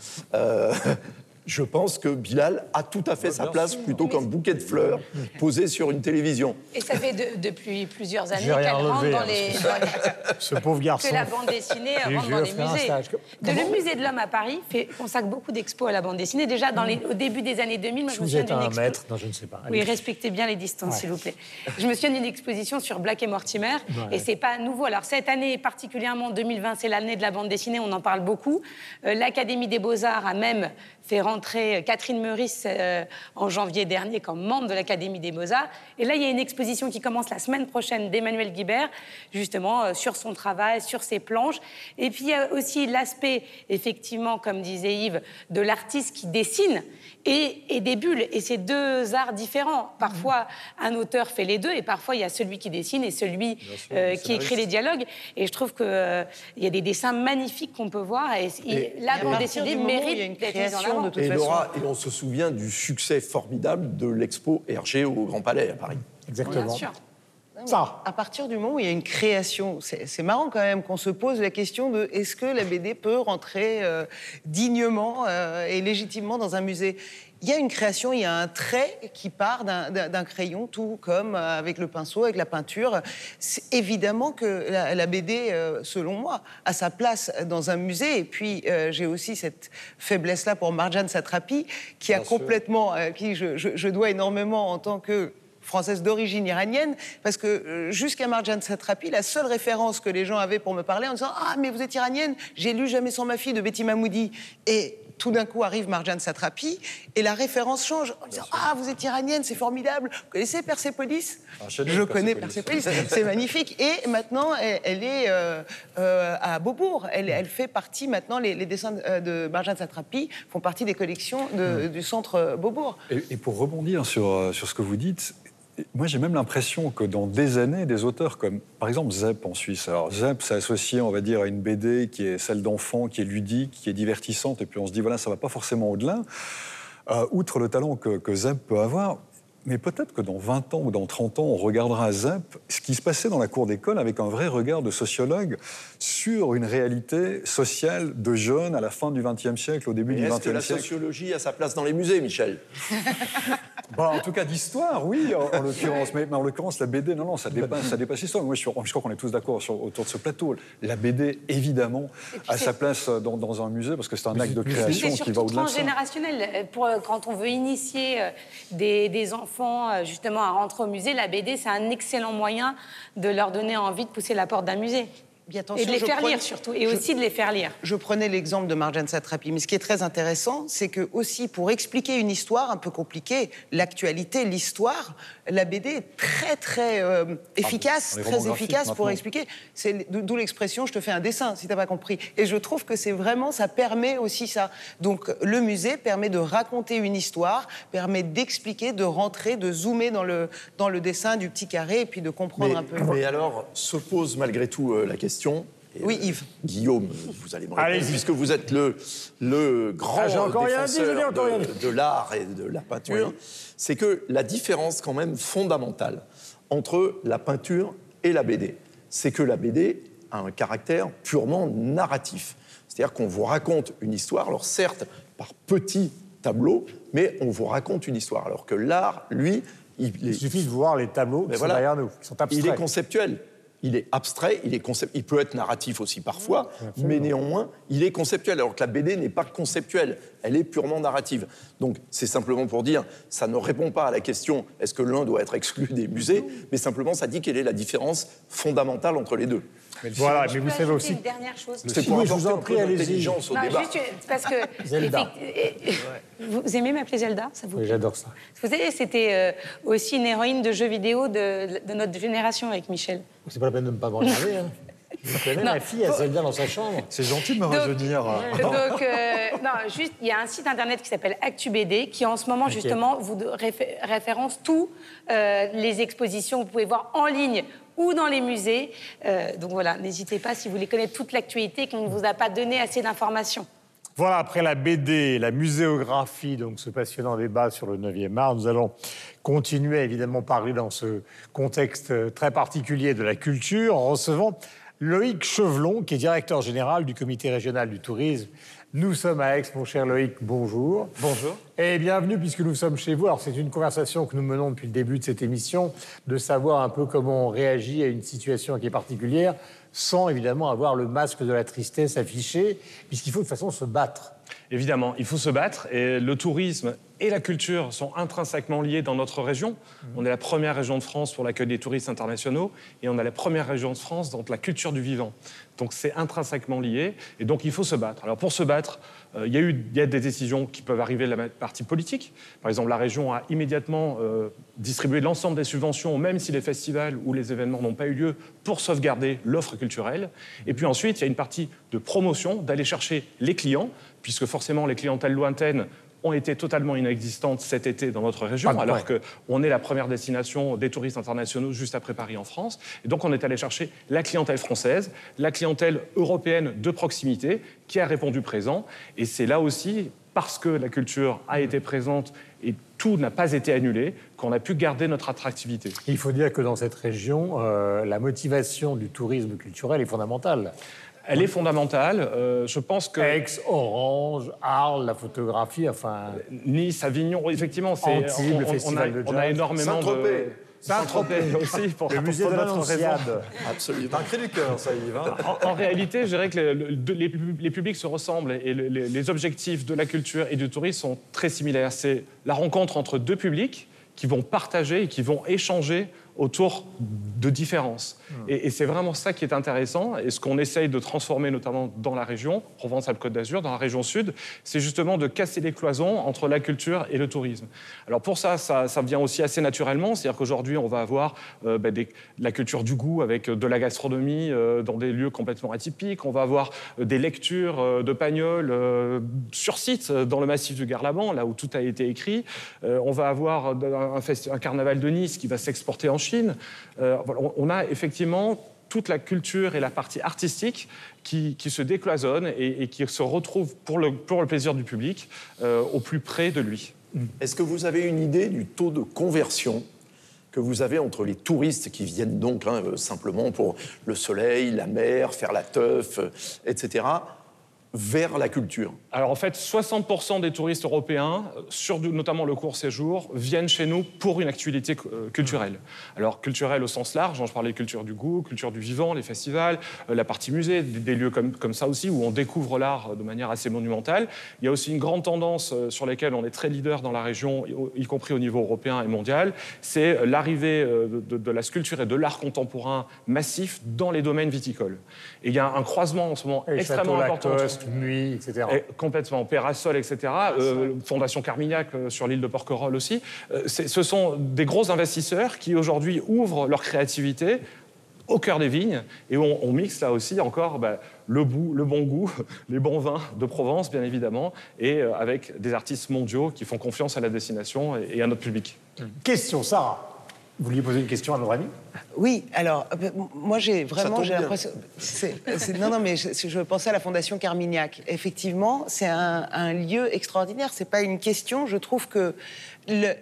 je pense que Bilal a tout à fait sa place plutôt qu'un bouquet de fleurs posé sur une télévision. Et ça fait de- depuis plusieurs années qu'elle rentre dans hein, les, dans les- Ce pauvre garçon. que la bande dessinée Je vais rentre dans les musées. stage. De le musée de l'homme à Paris fait, consacre beaucoup d'expos à la bande dessinée. Déjà dans les- au début des années 2000, moi, je me Vous souviens êtes à d'une un expo. mètre Non, je ne sais pas. Oui, respectez bien les distances, Ouais. s'il vous plaît. Je me souviens d'une exposition sur Black et Mortimer, Ouais. et c'est pas nouveau. Alors cette année, particulièrement 2020, c'est l'année de la bande dessinée, on en parle beaucoup. Euh, L'Académie des Beaux-Arts a même fait rentrer euh, Catherine Meurice euh, en janvier dernier comme membre de l'Académie des Beaux-Arts. Et là, il y a une exposition qui commence la semaine prochaine d'Emmanuel Guibert, justement, euh, sur son travail, sur ses planches. Et puis, il y a aussi l'aspect, effectivement, comme disait Yves, de l'artiste qui dessine et, et des bulles. Et c'est deux arts différents. Parfois, un auteur fait les deux, et parfois, il y a celui qui dessine et celui euh, qui écrit les dialogues. Et je trouve qu'il y a des dessins magnifiques qu'on peut voir. Et, Et- la à bande partir dessinée du moment où il y a mérite une d'être mise en création avant. de toute Et. Laura, et on se souvient du succès formidable de l'expo Hergé au Grand Palais à Paris. Exactement. Bien sûr. Ça. À partir du moment où il y a une création, c'est c'est marrant quand même qu'on se pose la question de est-ce que la BD peut rentrer euh, dignement euh, et légitimement dans un musée? Il y a une création, il y a un trait qui part d'un- crayon, tout comme euh, avec le pinceau, avec la peinture. Évidemment que la, la BD, euh, selon moi, a sa place dans un musée. Et puis, euh, j'ai aussi cette faiblesse-là pour Marjane Satrapi, qui a complètement, euh, qui je, je- je dois énormément en tant que française d'origine iranienne, parce que jusqu'à Marjane Satrapi, la seule référence que les gens avaient pour me parler en disant Ah, mais vous êtes iranienne, j'ai lu Jamais sans ma fille de Betty Mahmoudi. Et tout d'un coup arrive Marjane Satrapi, et la référence change en disant Ah, vous êtes iranienne, c'est formidable. Vous connaissez Persépolis chef-d'œuvre, Je connais Persépolis. C'est magnifique. Et maintenant, elle, elle est euh, euh, à Beaubourg. Elle, elle fait partie maintenant, les, les dessins de, de Marjane Satrapi font partie des collections de- du centre euh, Beaubourg. Et, et pour rebondir sur, euh, sur ce que vous dites, moi j'ai même l'impression que dans des années, des auteurs comme par exemple Zep en Suisse, alors Zep c'est associé on va dire à une BD qui est celle d'enfant, qui est ludique, qui est divertissante, et puis on se dit voilà ça va pas forcément au-delà, Euh, outre le talent que, que peut avoir. Mais peut-être que dans 20 ans ou dans 30 ans, on regardera à Zep ce qui se passait dans la cour d'école avec un vrai regard de sociologue sur une réalité sociale de jeunes à la fin du XXe siècle, au début du Est-ce que la XXe siècle. sociologie a sa place dans les musées, Michel? Bah, en tout cas d'histoire, oui, en, en l'occurrence. Mais, mais en l'occurrence, la BD, non, non, ça dépasse, ça dépasse l'histoire. Moi, je, suis- je crois qu'on est tous d'accord autour de ce plateau. La BD, évidemment, a sa place dans, dans un musée parce que c'est un acte de création qui va au-delà de ça. transgénérationnel. Euh, Pour, euh, quand on veut initier euh, des, des enfants euh, justement à rentrer au musée, la BD, c'est un excellent moyen de leur donner envie de pousser la porte d'un musée. Bien, Et de les faire prenais- lire surtout, et je- aussi de les faire lire. Je prenais l'exemple de Marjane Satrapi, mais ce qui est très intéressant, c'est que aussi pour expliquer une histoire un peu compliquée, l'actualité, l'histoire, la BD est très très euh, efficace, très efficace pour maintenant. expliquer. C'est d'où l'expression "je te fais un dessin" si t'as pas compris. Et je trouve que c'est vraiment ça permet aussi ça. Donc le musée permet de raconter une histoire, permet d'expliquer, de rentrer, de zoomer dans le dans le dessin du petit carré et puis de comprendre mais, un peu. mais alors, se pose malgré tout euh, la question. Et, Oui, euh, Yves. Guillaume, vous allez me répondre, puisque vous êtes le, le grand Ah, encore rien dit, je défenseur encore rien de, dit. de l'art et de la peinture, c'est que la différence quand même fondamentale entre la peinture et la BD, c'est que la BD a un caractère purement narratif. C'est-à-dire qu'on vous raconte une histoire, alors certes par petits tableaux, mais on vous raconte une histoire. Alors que l'art, lui, il, Il est- suffit de voir les tableaux qui mais sont voilà. derrière nous, qui sont Il est abstraits. conceptuel. Il est abstrait, il, est concep- il peut être narratif aussi parfois, mais néanmoins, il est conceptuel, alors que la BD n'est pas conceptuelle, elle est purement narrative. Donc c'est simplement pour dire, ça ne répond pas à la question est-ce que l'un doit être exclu des musées, mais simplement ça dit quelle est la différence fondamentale entre les deux. Voilà, mais vous savez aussi. Une dernière chose. C'est pour Oui, je vous en prie, d'intelligence au Non, débat. juste parce que Zelda. vous aimez m'appeler Zelda, ça vous Oui, j'adore ça. Vous savez, c'était euh, aussi une héroïne de jeux vidéo de, de notre génération avec Michel. C'est pas la peine de ne pas me regarder. hein. Vous connaissez ma fille, elle faut- s'aime bien dans sa chambre. C'est gentil de me Donc- rajeunir. Donc, euh, non, juste, il y a un site internet qui s'appelle ActuBD qui, en ce moment, justement, vous réfé- référence tous euh, les expositions que vous pouvez voir en ligne ou dans les musées. Euh, donc voilà, n'hésitez pas si vous voulez connaître toute l'actualité qu'on ne vous a pas donné assez d'informations. Voilà, après la BD, la muséographie, donc ce passionnant débat sur le 9e art, nous allons continuer évidemment parler dans ce contexte euh, très particulier de la culture en recevant Loïc Chevelon, qui est directeur général du comité régional du tourisme. Nous sommes à Aix, mon cher Loïc, bonjour. Bonjour. Et bienvenue puisque nous sommes chez vous. Alors c'est une conversation que nous menons depuis le début de cette émission, de savoir un peu comment on réagit à une situation qui est particulière, sans évidemment avoir le masque de la tristesse affiché, puisqu'il faut de toute façon se battre. Évidemment, il faut se battre et le tourisme et la culture sont intrinsèquement liés dans notre région. On est la première région de France pour l'accueil des touristes internationaux et on est la première région de France dans la culture du vivant. Donc c'est intrinsèquement lié et donc il faut se battre. Alors pour se battre, euh, il y a eu il y a des décisions qui peuvent arriver de la partie politique. Par exemple, la région a immédiatement euh, distribué l'ensemble des subventions, même si les festivals ou les événements n'ont pas eu lieu, pour sauvegarder l'offre culturelle. Et puis ensuite, il y a une partie de promotion, d'aller chercher les clients, puisque forcément les clientèles lointaines ont été totalement inexistantes cet été dans notre région, Ah, alors ouais. qu'on est la première destination des touristes internationaux juste après Paris en France. Et donc on est allé chercher la clientèle française, la clientèle européenne de proximité, qui a répondu présent. Et c'est là aussi, parce que la culture a été présente et tout n'a pas été annulé, qu'on a pu garder notre attractivité. Il faut dire que dans cette région, euh, la motivation du tourisme culturel est fondamentale. Elle est fondamentale. Euh, je pense que Aix, Orange, Arles, la photographie, enfin... Nice, Avignon, effectivement, c'est Antibes, le on, festival a, de on a jazz. énormément de Saint-Tropez. Saint-Tropez aussi pour, Le musée de notre l'Annonciade. raison. Absolument. un cri du cœur, ça, Yves. hein. En, en réalité, je dirais que le- le- de- les, pub- les publics se ressemblent et le- les, les objectifs de la culture et du tourisme sont très similaires. C'est la rencontre entre deux publics qui vont partager et qui vont échanger autour de différences. Et, et c'est vraiment ça qui est intéressant. Et ce qu'on essaye de transformer, notamment dans la région, Provence-Alpes-Côte d'Azur, dans la région sud, c'est justement de casser les cloisons entre la culture et le tourisme. Alors pour ça, ça, ça vient aussi assez naturellement. C'est-à-dire qu'aujourd'hui, on va avoir euh, bah, des- la culture du goût avec euh, de la gastronomie euh, dans des lieux complètement atypiques. On va avoir des lectures euh, de Pagnol sur site dans le massif du Garlaban, là où tout a été écrit. On va avoir un, un carnaval de Nice qui va s'exporter en Chine. Euh, on- a effectivement toute la culture et la partie artistique qui, se décloisonnent et, qui se retrouvent pour le, plaisir du public euh, au plus près de lui. Est-ce que vous avez une idée du taux de conversion que vous avez entre les touristes qui viennent donc hein, euh, simplement pour le soleil, la mer, faire la teuf, etc., vers la culture Alors en fait, 60% des touristes européens, sur notamment le court séjour, viennent chez nous pour une activité euh, culturelle. Alors culturelle au sens large, hein, je parlais culture du goût, culture du vivant, les festivals, euh, la partie musée, des, lieux comme, comme ça aussi où on découvre l'art euh, de manière assez monumentale. Il y a aussi une grande tendance sur laquelle on est très leader dans la région, y, compris au niveau européen et mondial, c'est l'arrivée de, de- de la sculpture et de l'art contemporain massif dans les domaines viticoles. Et il y a un croisement en ce moment Et extrêmement important. Nuit, etc. et complètement. Pérasol, etc. Euh, Fondation Carmignac euh, sur l'île de Porquerolles aussi. Euh, ce sont des gros investisseurs qui aujourd'hui ouvrent leur créativité au cœur des vignes et on, on mixe là aussi encore bah, le, bout, le bon goût, les bons vins de Provence bien évidemment et euh, avec des artistes mondiaux qui font confiance à la destination et, et à notre public. Question, Sarah. Vous vouliez poser une question à notre ami? Oui, alors, euh, moi, j'ai vraiment, j'ai l'impression. Non, non, mais je, je pensais à la Fondation Carmignac. Effectivement, c'est un, un lieu extraordinaire. C'est pas une question. Je trouve que le-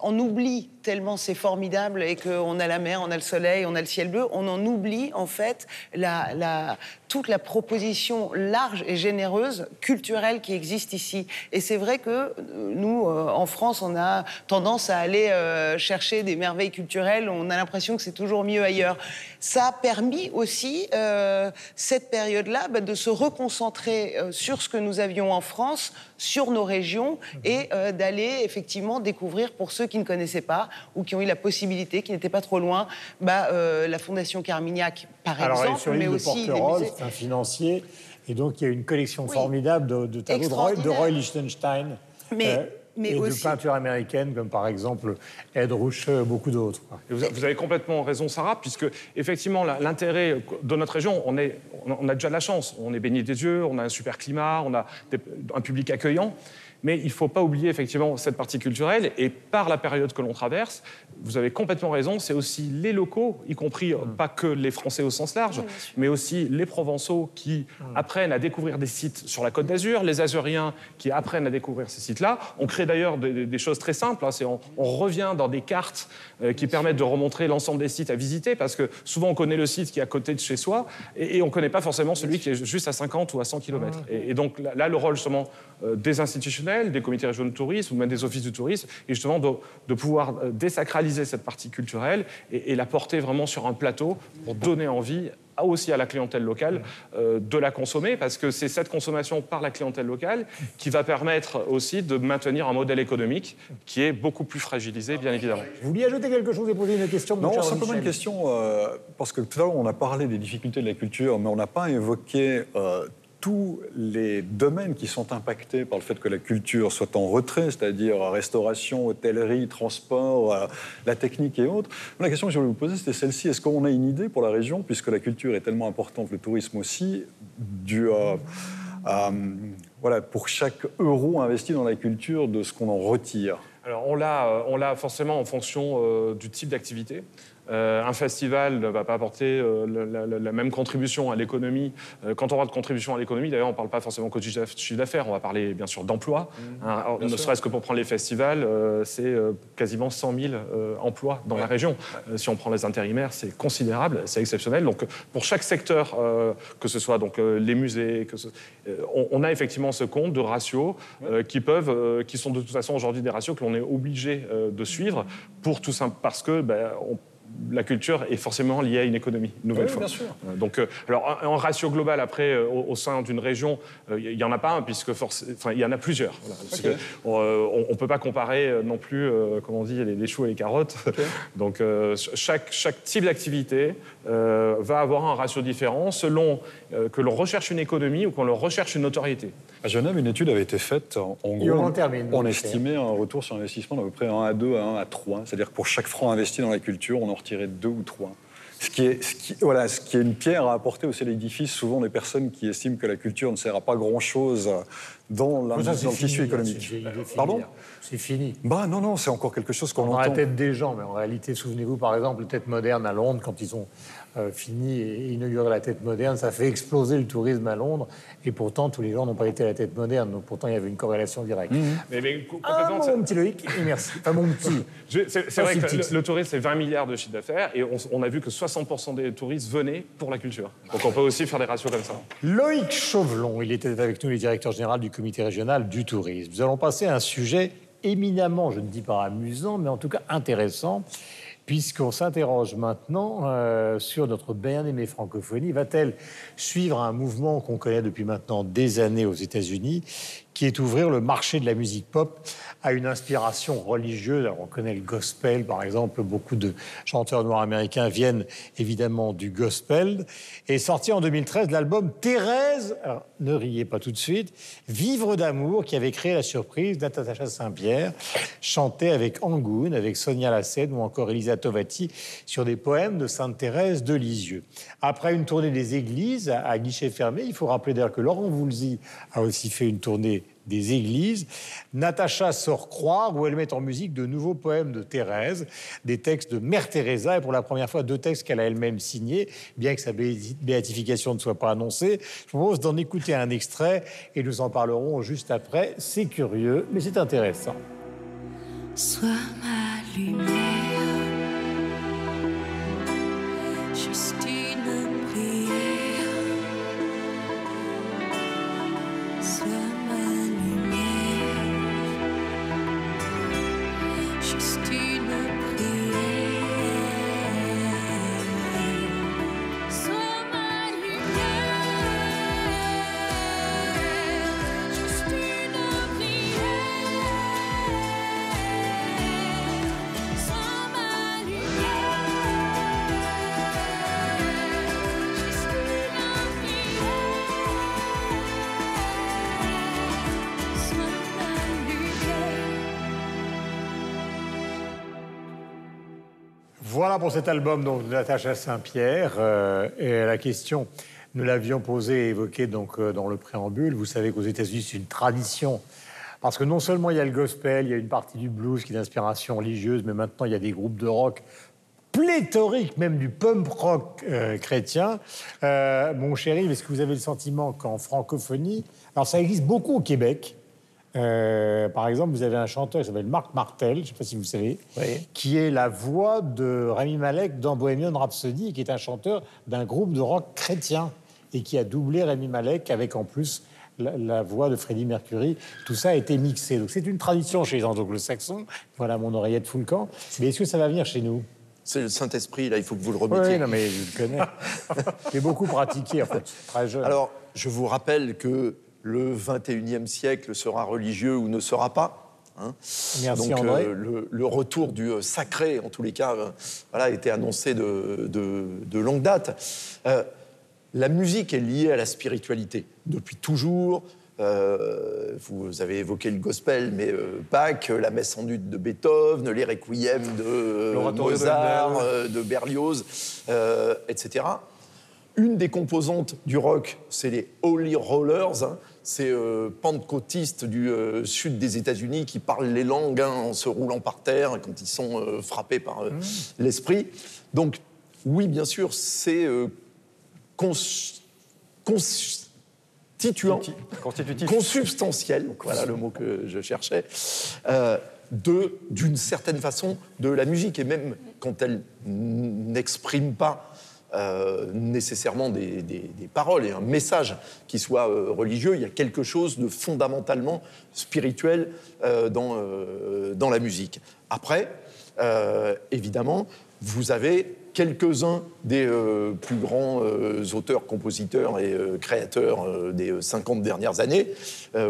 on oublie tellement c'est formidable et qu'on a la mer, on a le soleil, on a le ciel bleu. On en oublie, en fait, la, la- toute la proposition large et généreuse culturelle qui existe ici. Et c'est vrai que euh, nous, euh, en France, on a tendance à aller euh, chercher des merveilles culturelles. On a l'impression que c'est toujours mieux ailleurs. Ça a permis aussi, euh, cette période-là, bah, de se reconcentrer sur ce que nous avions en France, sur nos régions, et euh, d'aller effectivement découvrir, pour ceux qui ne connaissaient pas ou qui ont eu la possibilité, qui n'étaient pas trop loin, bah, euh, la Fondation Carmignac, par Alors, exemple, sur mais de aussi musées. c'est un financier. Et donc, il y a une collection Oui. formidable de, de tableaux de Roy, de. Roy Lichtenstein. Mais- Euh, Mais et aussi- de peinture américaine, comme par exemple Ed Ruscha, euh, beaucoup d'autres. Vous, avez complètement raison, Sarah, puisque effectivement, l'intérêt de notre région, on, est, a- on a déjà de la chance. On est baigné des yeux, on a un super climat, on a des- un public accueillant. Mais il ne faut pas oublier effectivement cette partie culturelle. Et par la période que l'on traverse, vous avez complètement raison, c'est aussi les locaux, y compris euh, pas que les Français au sens large, mais aussi les Provençaux qui apprennent à découvrir des sites sur la Côte d'Azur, les Azuriens qui apprennent à découvrir ces sites-là. On crée d'ailleurs des, des choses très simples. hein, c'est on, on revient dans des cartes euh, qui permettent de remontrer l'ensemble des sites à visiter, parce que souvent on connaît le site qui est à côté de chez soi, et, et on ne connaît pas forcément celui qui est juste à 50 ou à 100 km. Et, et donc là, là, le rôle justement euh, des des comités régionaux de tourisme, ou même des offices du tourisme, est justement de, de pouvoir euh, désacraliser cette partie culturelle et, et la porter vraiment sur un plateau pour donner envie aussi à la clientèle locale euh, de la consommer, parce que c'est cette consommation par la clientèle locale qui va permettre aussi de maintenir un modèle économique qui est beaucoup plus fragilisé, bien évidemment. Vous vouliez ajouter quelque chose et poser une question Non, simplement Michel une question, euh, parce que tout à l'heure on a parlé des difficultés de la culture, mais on n'a pas évoqué euh, tous les domaines qui sont impactés par le fait que la culture soit en retrait, c'est-à-dire restauration, hôtellerie, transport, euh, la technique et autres. La question que je voulais vous poser, c'était celle-ci. Est-ce qu'on a une idée pour la région, puisque la culture est tellement importante, le tourisme aussi, du, euh, euh, voilà, pour chaque euro investi dans la culture, de ce qu'on en retire? Alors on l'a, forcément en fonction du type d'activité. Euh, un festival ne va pas apporter euh, la, la- la même contribution à l'économie. Euh, quand on parle de contribution à l'économie, d'ailleurs, on ne parle pas forcément que du chiffre d'affaires, on va parler bien sûr d'emploi. Hein, alors, ne serait-ce que pour prendre les festivals, c'est quasiment 100 000 euh, emplois dans la région. Si on prend les intérimaires, c'est considérable, c'est exceptionnel. Donc pour chaque secteur, que ce soit donc les musées, que ce- on, on a effectivement ce compte de ratios qui peuvent, qui sont de toute façon aujourd'hui des ratios que l'on est obligé de suivre pour tout simple parce que ben, on- la culture est forcément liée à une économie, nouvelle Oui, fois. bien sûr. Euh, Donc, euh, alors, un, un ratio global après, euh, au, au sein d'une région, il n'y en a pas un, puisque enfin, il y en a plusieurs. Voilà. Parce que, on ne peut pas comparer non plus, comment on dit, les, les choux et les carottes. Donc, chaque, chaque type d'activité va avoir un ratio différent selon que l'on recherche une économie ou qu'on recherche une notoriété. À Genève, une étude avait été faite. En, gros, on termine, estimait un retour sur investissement d'à peu près 1 à 2 à 1 à 3. C'est-à-dire que pour chaque franc investi dans la culture, on en retirait 2 ou 3. Ce qui, est, ce, qui, voilà, ce qui est une pierre à apporter aussi à l'édifice, souvent des personnes qui estiment que la culture ne sert à pas grand-chose dans, la, Ça, c'est dans le tissu économique. Pardon là. C'est fini. Bah non, non, c'est encore quelque chose qu'on Dans la entend. tête des gens, mais en réalité, souvenez-vous par exemple, la tête moderne à Londres, quand ils ont fini et inauguré la tête moderne, ça fait exploser le tourisme à Londres, et pourtant tous les gens n'ont pas été à la tête moderne, donc pourtant il y avait une corrélation directe. Mais, mais co- Ah, complètement, ça- mon petit Loïc, et merci. Enfin, mon petit. C'est vrai que le tourisme, c'est 20 milliards de chiffre d'affaires et on, on a vu que 60% des touristes venaient pour la culture. Donc on peut aussi faire des ratios comme ça. Loïc Chauvelon, il était avec nous, le directeur général du comité régional du tourisme. Nous allons passer à un sujet éminemment, je ne dis pas amusant, mais en tout cas intéressant, puisqu'on s'interroge maintenant euh, sur notre bien-aimée francophonie. Va-t-elle suivre un mouvement qu'on connaît depuis maintenant des années aux États-Unis, qui est ouvrir le marché de la musique pop à une inspiration religieuse on connaît le gospel, par exemple. Beaucoup de chanteurs noirs américains viennent évidemment du gospel. Et sorti en 2013 l'album Thérèse, alors, ne riez pas tout de suite, Vivre d'amour, qui avait créé la surprise d'Atacha Saint-Pierre, chanté avec Angoune, avec Sonia Lassène ou encore Elisa Tovati sur des poèmes de Sainte Thérèse de Lisieux. Après une tournée des églises à guichet fermé, il faut rappeler d'ailleurs que Laurent Voulzy a aussi fait une tournée des églises. Natacha sort croire où elle met en musique de nouveaux poèmes de Thérèse, des textes de Mère Teresa et pour la première fois deux textes qu'elle a elle-même signés, bien que sa béati- béatification ne soit pas annoncée. Je vous propose d'en écouter un extrait et nous en parlerons juste après. C'est curieux, mais c'est intéressant. Sois ma pour cet album donc, de Natacha Saint-Pierre. Euh, et la question, nous l'avions posée et évoquée donc, euh, dans le préambule. Vous savez qu'aux États-Unis, c'est une tradition. Parce que non seulement il y a le gospel, il y a une partie du blues qui est d'inspiration religieuse, mais maintenant il y a des groupes de rock pléthoriques, même du punk rock euh, chrétien. Euh, mon chéri, est-ce que vous avez le sentiment qu'en francophonie, alors ça existe beaucoup au Québec, euh, par exemple, vous avez un chanteur qui s'appelle Marc Martel, je ne sais pas si vous savez, qui est la voix de Rami Malek dans Bohemian Rhapsody, qui est un chanteur d'un groupe de rock chrétien, et qui a doublé Rami Malek avec en plus la, la voix de Freddie Mercury. Tout ça a été mixé. Donc c'est une tradition chez les anglo-saxons. Voilà mon oreillette full camp. Mais est-ce que ça va venir chez nous? C'est le Saint-Esprit, là, il faut que vous le Oui, remettiez. non, mais je le connais. J'ai beaucoup pratiqué, en fait, très jeune. Alors, je vous rappelle que le 21e siècle sera religieux ou ne sera pas. hein. Merci, Donc, André. euh, le, le retour du euh, sacré, en tous les cas, euh, voilà, a été annoncé de, de- de longue date. Euh, la musique est liée à la spiritualité depuis toujours. Vous avez évoqué le gospel, mais Bach, la messe en ut de Beethoven, les requiem de Mozart, de Berlioz, etc. Une des composantes du rock, c'est les Holy Rollers, hein. Ces euh, pentecôtistes du euh, sud des États-Unis qui parlent les langues hein, en se roulant par terre quand ils sont euh, frappés par euh, l'esprit. Donc, oui, bien sûr, c'est cons- constituant, Constitutif. consubstantiel, donc voilà le mot que je cherchais, de, d'une certaine façon, de la musique. Et même quand elle n'exprime pas euh, nécessairement des, paroles et un message qui soit euh, religieux, il y a quelque chose de fondamentalement spirituel euh, dans, dans la musique. Après, évidemment, vous avez quelques-uns des plus grands auteurs, compositeurs et créateurs des euh, 50 dernières années,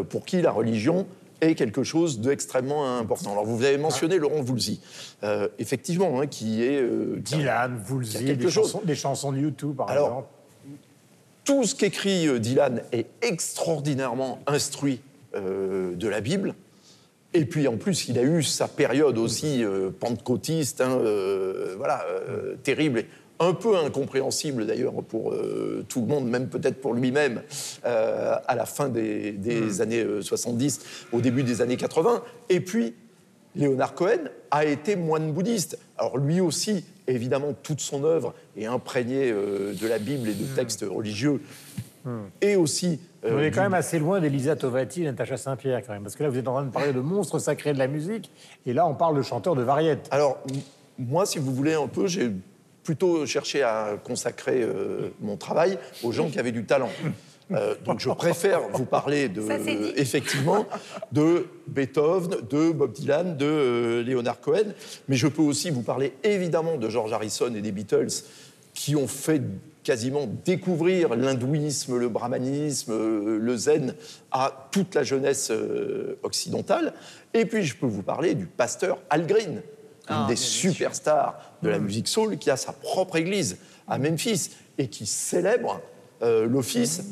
pour qui la religion est quelque chose d'extrêmement important. Alors vous avez mentionné Laurent Voulzy, euh, effectivement, hein, qui est... euh, Dylan, il y Woolsey, a quelque des des chansons de YouTube, par Alors, exemple. tout ce qu'écrit euh, Dylan est extraordinairement instruit euh, de la Bible. Et puis en plus, il a eu sa période aussi euh, pentecôtiste, hein, euh, voilà, euh, terrible, un peu incompréhensible d'ailleurs pour euh, tout le monde, même peut-être pour lui-même, euh, à la fin des, des années euh, 70, au début des années 80. Et puis, Léonard Cohen a été moine bouddhiste. Alors lui aussi, évidemment, toute son œuvre est imprégnée euh, de la Bible et de textes religieux, et aussi... euh, On est quand même assez loin d'Elisa Tovati et Natacha Saint-Pierre, quand même. Parce que là, vous êtes en train de parler de monstres sacrés de la musique, et là, on parle de chanteurs de variété. Alors, moi, si vous voulez un peu, j'ai plutôt cherché à consacrer euh, mon travail aux gens qui avaient du talent. Euh, donc, je préfère vous parler de, effectivement, de Beethoven, de Bob Dylan, de euh, Leonard Cohen, mais je peux aussi vous parler évidemment de George Harrison et des Beatles, qui ont fait quasiment découvrir l'hindouisme, le brahmanisme, le zen à toute la jeunesse occidentale. Et puis, je peux vous parler du pasteur Al Green, une des superstars de la musique soul, qui a sa propre église à Memphis et qui célèbre euh, l'office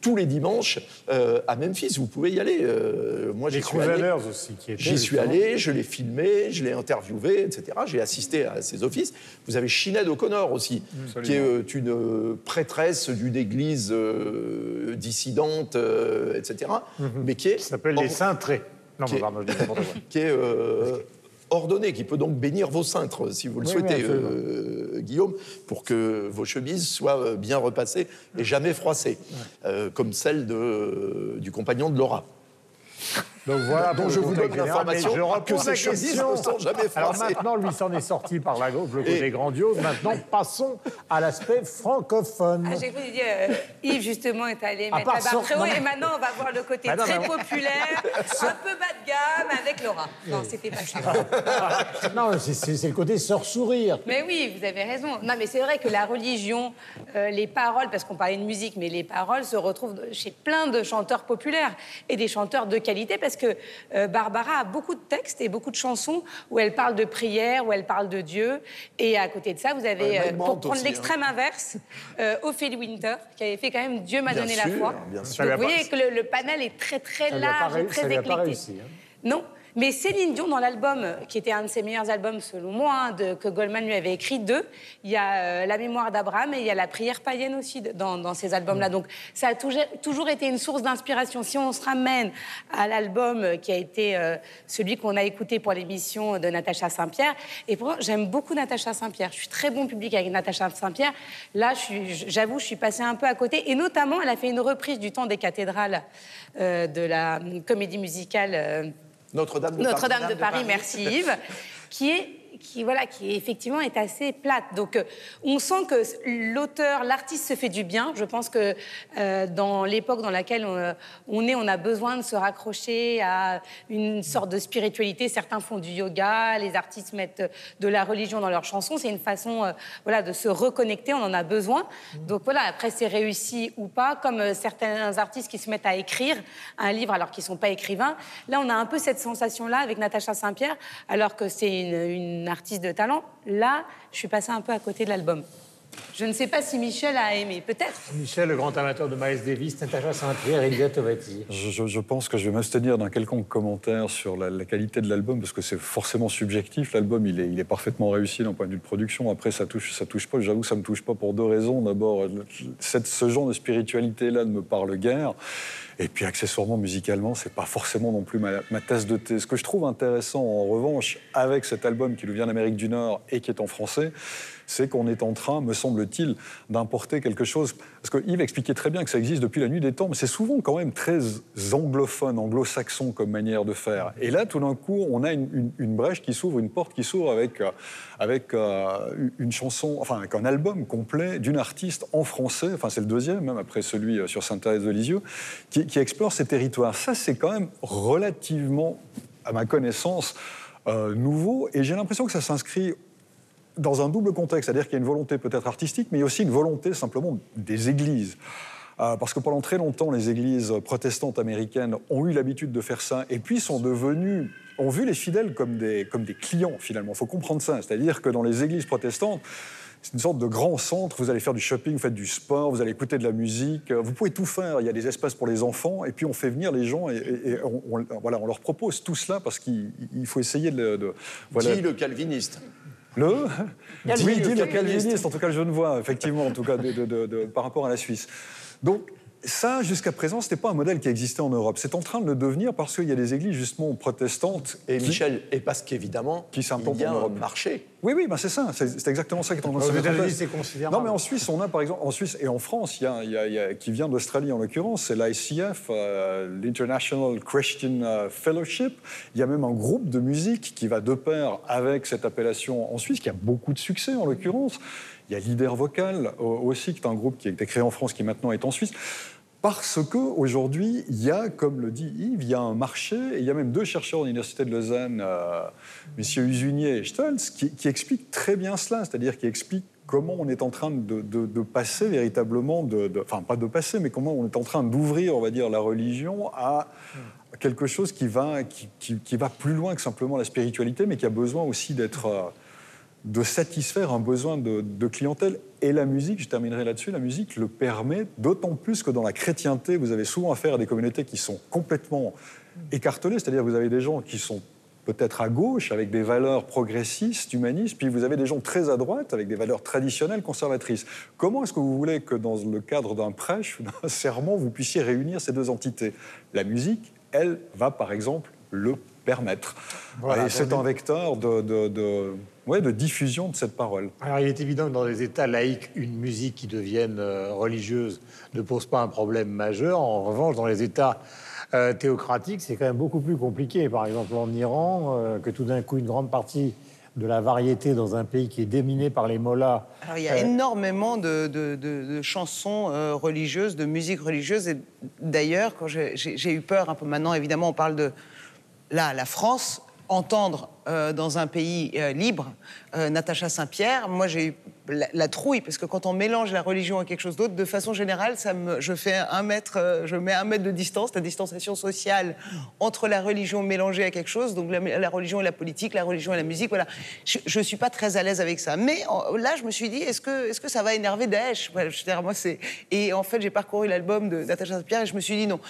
tous les dimanches euh, à Memphis. Vous pouvez y aller. Euh, moi, j'y suis allé. Aussi, qui. J'y suis allé, je l'ai filmé, je l'ai interviewé, etc. J'ai assisté à ses offices. Vous avez Sinead O'Connor aussi, qui est euh, une prêtresse d'une église euh, dissidente, etc. Mais qui est s'appelle les cintrés. Non, qui est- pardon, je dis qui est ordonné, qui peut donc bénir vos cintres, si vous le Oui, souhaitez, euh, Guillaume, pour que vos chemises soient euh, bien repassées et jamais froissées, euh, comme celle de, du compagnon de Laura. Donc voilà, dont je vous donne l'information je que repose ces la question. sont jamais Alors maintenant, lui s'en est sorti par la gauche, le côté Et- grandiose. Maintenant, passons à l'aspect francophone. À chaque fois, il dit euh, Yves, justement, est allé mettre la barre très haut. Et maintenant, on va voir le côté Ah non, très populaire, un peu bas de gamme avec Laura. Non, c'était pas ça. Non, c'est- le côté sœur-sourire. Mais oui, vous avez raison. Non, mais c'est vrai que la religion, euh, les paroles, parce qu'on parlait de musique, mais les paroles se retrouvent chez plein de chanteurs populaires et des chanteurs de qualité, parce que euh, Barbara a beaucoup de textes et beaucoup de chansons où elle parle de prière, où elle parle de Dieu. Et à côté de ça, vous avez, Ouais, euh, pour prendre aussi, l'extrême inverse, euh, Ophélie Winter, qui avait fait quand même Dieu m'a Bien donné la foi. bien sûr. Donc vous voyez que le, le panel est très très Ça lui a pas large et très ça lui a pas éclectique. réussi, hein. Non, Mais Céline Dion, dans l'album, qui était un de ses meilleurs albums selon moi, hein, de- que Goldman lui avait écrit deux, il y a euh, La mémoire d'Abraham et il y a La prière païenne aussi dans, dans ces albums-là. Donc ça a toujours, toujours été une source d'inspiration. Si on se ramène à l'album euh, qui a été euh, celui qu'on a écouté pour l'émission de Natacha Saint-Pierre, et pourtant j'aime beaucoup Natacha Saint-Pierre. Je suis très bon public avec Natacha Saint-Pierre. Là, j'avoue, je suis passée un peu à côté. Et notamment, elle a fait une reprise du temps des cathédrales euh, de la comédie musicale. Notre-Dame de notre-Dame Paris. de Paris, merci Yves, qui est qui voilà qui effectivement est assez plate. Donc euh, on sent que l'auteur, l'artiste se fait du bien. Je pense que euh, dans l'époque dans laquelle on, euh, on est, on a besoin de se raccrocher à une sorte de spiritualité. Certains font du yoga, les artistes mettent de la religion dans leurs chansons. C'est une façon euh, voilà de se reconnecter. On en a besoin. Donc voilà. Après c'est réussi ou pas, comme certains artistes qui se mettent à écrire un livre alors qu'ils sont pas écrivains. Là on a un peu cette sensation là avec Natacha Saint-Pierre, alors que c'est une, une artiste de talent. Là, je suis passée un peu à côté de l'album. Je ne sais pas si Michel a aimé, peut-être. Michel, le grand amateur de Miles Davis, Natacha Saint-Pierre, Elia Tovati. Je, je- je pense que je vais m'abstenir d'un quelconque commentaire sur la, la qualité de l'album parce que c'est forcément subjectif. L'album, il est, il est parfaitement réussi d'un point de vue de production. Après, ça touche, ça touche pas. J'avoue, ça me touche pas pour deux raisons. D'abord, ce genre de spiritualité-là ne me parle guère. Et puis, accessoirement, musicalement, c'est pas forcément non plus ma, ma tasse de thé. Ce que je trouve intéressant, en revanche, avec cet album qui nous vient d'Amérique du Nord et qui est en français, c'est qu'on est en train, me semble-t-il, d'importer quelque chose. Parce que Yves expliquait très bien que ça existe depuis la nuit des temps, mais c'est souvent quand même très anglophone, anglo-saxon comme manière de faire. Et là, tout d'un coup, on a une, brèche qui s'ouvre, une porte qui s'ouvre avec, euh, avec euh, une chanson, enfin avec un album complet d'une artiste en français, enfin c'est le deuxième, même après celui euh, sur Sainte-Thérèse de Lisieux, qui, explore ces territoires. Ça, c'est quand même relativement, à ma connaissance, nouveau. Et j'ai l'impression que ça s'inscrit dans un double contexte, c'est-à-dire qu'il y a une volonté peut-être artistique, mais il y a aussi une volonté simplement des églises. Euh, parce que pendant très longtemps, les églises protestantes américaines ont eu l'habitude de faire ça, et puis sont devenues, ont vu les fidèles comme des, comme des clients finalement. Il faut comprendre ça, c'est-à-dire que dans les églises protestantes, c'est une sorte de grand centre, vous allez faire du shopping, vous faites du sport, vous allez écouter de la musique, vous pouvez tout faire, il y a des espaces pour les enfants, et puis on fait venir les gens, et, on, voilà, on leur propose tout cela, parce qu'il il faut essayer de... de- voilà. Le calviniste. Le. Oui, dit le Calviniste. en tout cas le Genevois, effectivement, en tout cas de- de- de- de- par rapport à la Suisse. Donc ça, jusqu'à présent, ce n'était pas un modèle qui existait en Europe. C'est en train de le devenir parce qu'il y a des églises justement protestantes. Et qui- Michel, et parce qu'évidemment, Qui s'implantent il y a en un Europe. marché. Oui, oui, ben c'est ça. C'est c'est exactement ça qui est en train de se mettre en place. Non, mais en Suisse, on a par exemple, en Suisse et en France, il y a, il y a- il y a- qui vient d'Australie en l'occurrence, c'est l'ICF, euh, l'International Christian euh, Fellowship. Il y a même un groupe de musique qui va de pair avec cette appellation en Suisse, qui a beaucoup de succès en l'occurrence. Il y a Leader Vocal aussi, qui est un groupe qui a été créé en France, qui maintenant est en Suisse. Parce qu'aujourd'hui, il y a, comme le dit Yves, il y a un marché, et il y a même deux chercheurs de l'Université de Lausanne, euh, messieurs Usunier et Stolz, qui, expliquent très bien cela, c'est-à-dire qui expliquent comment on est en train de, passer véritablement, enfin pas de passer, mais comment on est en train d'ouvrir, on va dire, la religion à quelque chose qui va plus loin que simplement la spiritualité, mais qui a besoin aussi d'être... euh, de satisfaire un besoin de, clientèle. Et la musique, je terminerai là-dessus, la musique le permet, d'autant plus que dans la chrétienté, vous avez souvent affaire à des communautés qui sont complètement écartelées, c'est-à-dire vous avez des gens qui sont peut-être à gauche, avec des valeurs progressistes, humanistes, puis vous avez des gens très à droite, avec des valeurs traditionnelles, conservatrices. Comment est-ce que vous voulez que dans le cadre d'un prêche ou d'un sermon, vous puissiez réunir ces deux entités? La musique, elle, va par exemple le permettre. Voilà, Et c'est un vecteur de, de, de- ouais, de diffusion de cette parole. Alors, il est évident que dans les États laïcs, une musique qui devienne euh, religieuse ne pose pas un problème majeur. En revanche, dans les États euh, théocratiques, c'est quand même beaucoup plus compliqué. Par exemple, en Iran, euh, que tout d'un coup, une grande partie de la variété dans un pays qui est dominé par les mollahs. Alors, il y a euh, énormément de, de- de- de chansons euh, religieuses, de musique religieuse. Et d'ailleurs, quand j'ai eu peur un peu maintenant, évidemment, on parle de là, la France, entendre euh, dans un pays euh, libre euh, Natacha Saint-Pierre, moi j'ai eu la, trouille, parce que quand on mélange la religion à quelque chose d'autre, de façon générale, ça me, je fais un mètre, je mets un mètre de distance, la distanciation sociale entre la religion mélangée à quelque chose, donc la, religion et la politique, la religion et la musique, voilà. Je ne suis pas très à l'aise avec ça. Mais là, je me suis dit, est-ce que, est-ce que ça va énerver Daesh? Et en fait, j'ai parcouru l'album de Natacha Saint-Pierre et je me suis dit, non,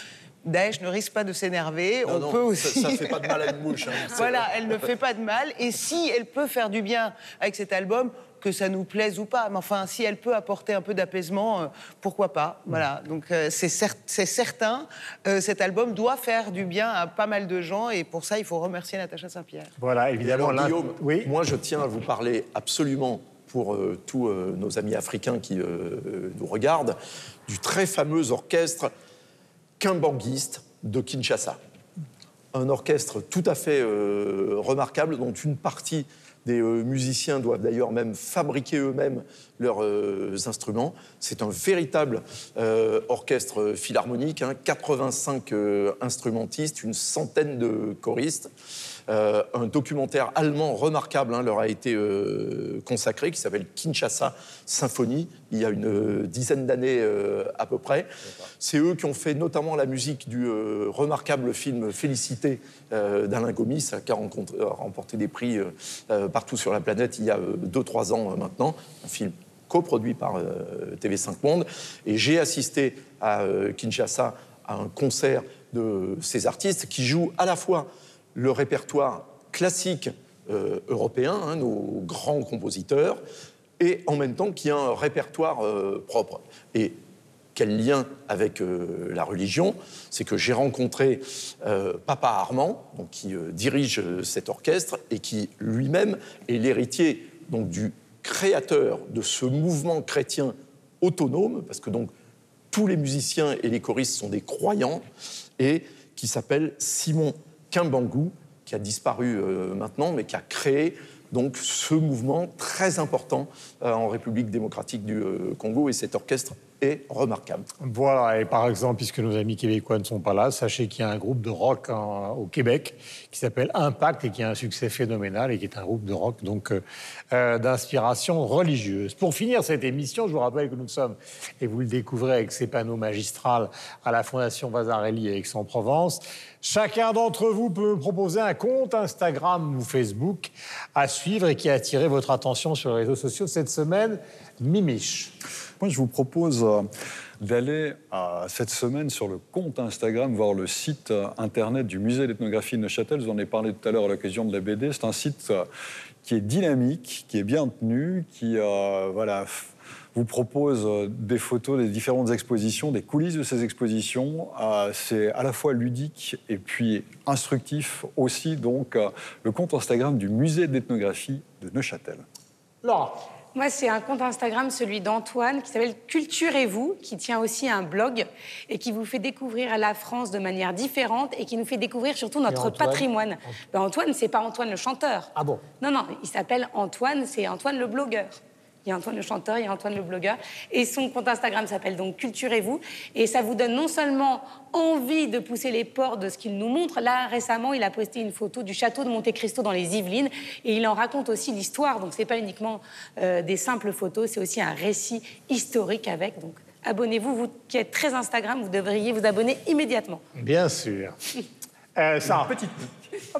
Daesh ne risque pas de s'énerver. On non, peut ça- aussi. Ça, fait pas de mal à une mouche. hein. Voilà, elle ne fait pas de mal. Et si elle peut faire du bien avec cet album, que ça nous plaise ou pas, mais enfin, si elle peut apporter un peu d'apaisement, euh, pourquoi pas Voilà. Donc euh, c'est cer- c'est certain, euh, cet album doit faire du bien à pas mal de gens, et pour ça, il faut remercier Natacha Saint-Pierre. Voilà, évidemment. alors, Guillaume, oui. moi je tiens à vous parler absolument pour euh, tous euh, nos amis africains qui euh, nous regardent du très fameux orchestre kimbanguiste de Kinshasa. Un orchestre tout à fait euh, remarquable dont une partie des euh, musiciens doivent d'ailleurs même fabriquer eux-mêmes leurs euh, instruments. C'est un véritable orchestre philharmonique, hein, 85 euh, instrumentistes, une centaine de choristes. Euh, un documentaire allemand remarquable hein, leur a été euh, consacré, qui s'appelle Kinshasa Symphonie, il y a une euh, dizaine d'années à peu près. C'est eux qui ont fait notamment la musique du remarquable film Félicité d'Alain Gomis, ça, qui a a remporté des prix partout sur la planète il y a 2-3 ans maintenant. Un film coproduit par euh, TV5 Monde. Et j'ai assisté à Kinshasa à un concert de ces artistes qui jouent à la fois le répertoire classique euh, européen, hein, nos grands compositeurs, et en même temps qui a un répertoire euh, propre. Et quel lien avec euh, la religion? C'est que j'ai rencontré Papa Armand, donc, qui dirige cet orchestre et qui lui-même est l'héritier donc du créateur de ce mouvement chrétien autonome, parce que donc tous les musiciens et les choristes sont des croyants, et qui s'appelle Simon Kimbangu, qui a disparu euh, maintenant, mais qui a créé donc ce mouvement très important euh, en République démocratique du euh, Congo, et cet orchestre remarquable. Voilà, et par exemple, puisque nos amis québécois ne sont pas là, sachez qu'il y a un groupe de rock au Québec qui s'appelle Impact et qui a un succès phénoménal et qui est un groupe de rock donc euh, euh, d'inspiration religieuse. Pour finir cette émission, je vous rappelle que nous sommes, et vous le découvrez avec ces panneaux magistrales à la Fondation Vasarely à Aix-en-Provence, chacun d'entre vous peut me proposer un compte Instagram ou Facebook à suivre et qui a attiré votre attention sur les réseaux sociaux cette semaine. Mimiche. Je vous propose euh, d'aller cette semaine sur le compte Instagram, voir le site euh, internet du musée d'ethnographie de Neuchâtel. Vous en ai parlé tout à l'heure à l'occasion de la BD. C'est un site euh, qui est dynamique, qui est bien tenu, qui voilà, vous propose des photos des différentes expositions, des coulisses de ces expositions. C'est à la fois ludique et puis instructif aussi. Donc, le compte Instagram du musée d'ethnographie de Neuchâtel. Laura. Moi, c'est un compte Instagram, celui d'Antoine, qui s'appelle Culturez-vous, qui tient aussi un blog et qui vous fait découvrir la France de manière différente et qui nous fait découvrir surtout notre Antoine patrimoine. Ben, Antoine, c'est pas Antoine le chanteur. Ah bon? Non, non, il s'appelle Antoine, c'est Antoine le blogueur. Il y a Antoine le chanteur, il y a Antoine le blogueur. Et son compte Instagram s'appelle donc Culturez-vous. Et ça vous donne non seulement envie de pousser les portes de ce qu'il nous montre. Là, récemment, il a posté une photo du château de Monte Cristo dans les Yvelines. Et il en raconte aussi l'histoire. Donc, c'est pas uniquement euh, des simples photos, c'est aussi un récit historique avec. Donc, abonnez-vous. Vous qui êtes très Instagram, vous devriez vous abonner immédiatement. Bien sûr. Euh, Sarah.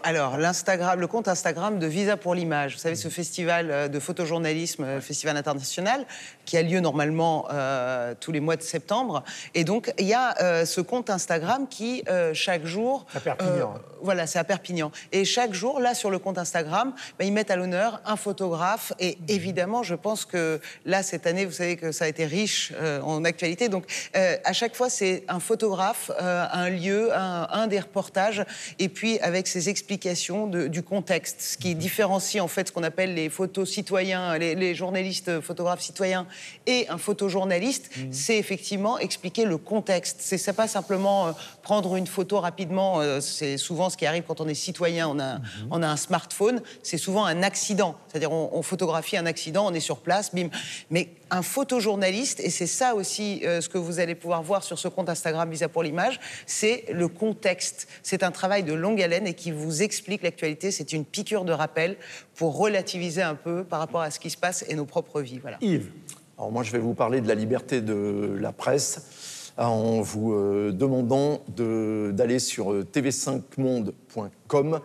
Alors, l'Instagram, le compte Instagram de Visa pour l'image, vous savez, ce festival euh, de photojournalisme, euh, festival international, qui a lieu normalement euh, tous les mois de septembre. Et donc, il y a euh, ce compte Instagram qui, euh, chaque jour. À Perpignan. voilà, c'est à Perpignan. Et chaque jour, là, sur le compte Instagram, ben, ils mettent à l'honneur un photographe. Et évidemment, je pense que là, cette année, vous savez que ça a été riche en actualité. Donc, à chaque fois, c'est un photographe, un lieu, un, un des reportages, et puis avec ses explications de- du contexte, ce qui différencie en fait ce qu'on appelle les photos citoyens, les, les journalistes photographes citoyens et un photojournaliste, c'est effectivement expliquer le contexte. C'est pas simplement euh, prendre une photo rapidement. euh, c'est souvent ce qui arrive quand on est citoyen, on a, on a un smartphone. C'est souvent un accident, c'est-à-dire on, on photographie un accident, on est sur place, bim. Mais un photojournaliste, et c'est ça aussi euh, ce que vous allez pouvoir voir sur ce compte Instagram Visa pour l'image, c'est le contexte. C'est un travail de longue haleine et qui vous explique l'actualité. C'est une piqûre de rappel pour relativiser un peu par rapport à ce qui se passe et nos propres vies. Voilà. Yves. Alors moi, je vais vous parler de la liberté de la presse en vous euh, demandant de- d'aller sur euh, tv5monde.com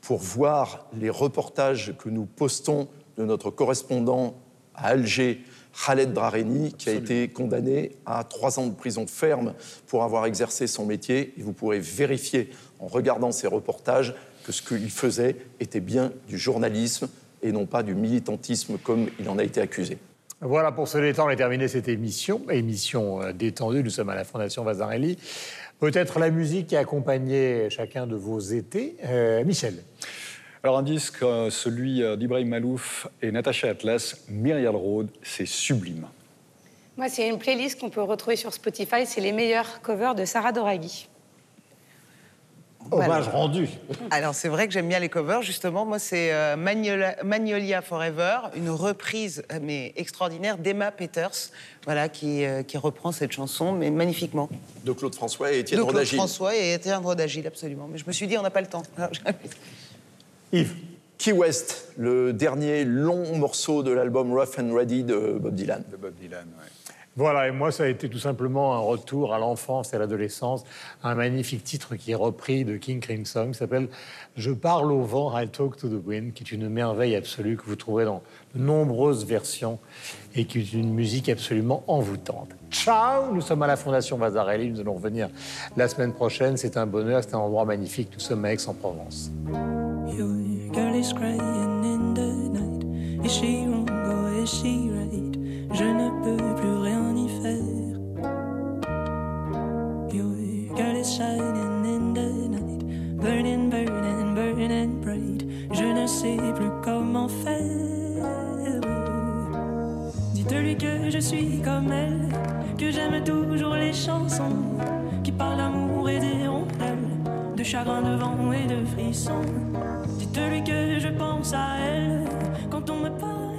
pour voir les reportages que nous postons de notre correspondant à Alger, Khaled Drareni, qui a été condamné à trois ans de prison ferme pour avoir exercé son métier. Et vous pourrez vérifier en regardant ces reportages que ce qu'il faisait était bien du journalisme et non pas du militantisme comme il en a été accusé. Voilà, pour ce détendre, on a terminé cette émission. Émission euh, détendue, nous sommes à la Fondation Vasarely. Peut-être la musique qui a accompagné chacun de vos étés. Euh, Michel. Alors un disque, euh, celui d'Ibrahim Malouf et Natacha Atlas, Myriad Road, c'est sublime. Moi, c'est une playlist qu'on peut retrouver sur Spotify. C'est les meilleurs covers de Sarah Doraghi. Hommage rendu. Alors c'est vrai que j'aime bien les covers, justement. Moi, c'est euh, Magnolia, Magnolia Forever, une reprise euh, mais extraordinaire d'Emma Peters, voilà, qui, euh, qui reprend cette chanson, mais magnifiquement. De Claude François et Étienne de Claude Rodagil. François et Étienne Rodagil, absolument. Mais je me suis dit, on n'a pas le temps. Alors, Yves. Key West, le dernier long morceau de l'album Rough and Ready de Bob Dylan. De Bob Dylan, ouais. Voilà, et moi, ça a été tout simplement un retour à l'enfance et à l'adolescence. Un magnifique titre qui est repris de King Crimson, qui s'appelle Je parle au vent, I talk to the wind, qui est une merveille absolue que vous trouverez dans de nombreuses versions et qui est une musique absolument envoûtante. Ciao Nous sommes à la Fondation Vasarely, nous allons revenir la semaine prochaine. C'est un bonheur, c'est un endroit magnifique. Nous sommes à Aix-en-Provence. Is she wrong or is she right? Je ne peux plus rien y faire. Your girl is shining in the night. Burning, burning, burning bright. Je ne sais plus comment faire. Dites-lui que je suis comme elle, que j'aime toujours les chansons qui parlent d'amour et des rondelles, de chagrin, de vent et de frissons. Dites-lui que je pense à elle quand on me parle.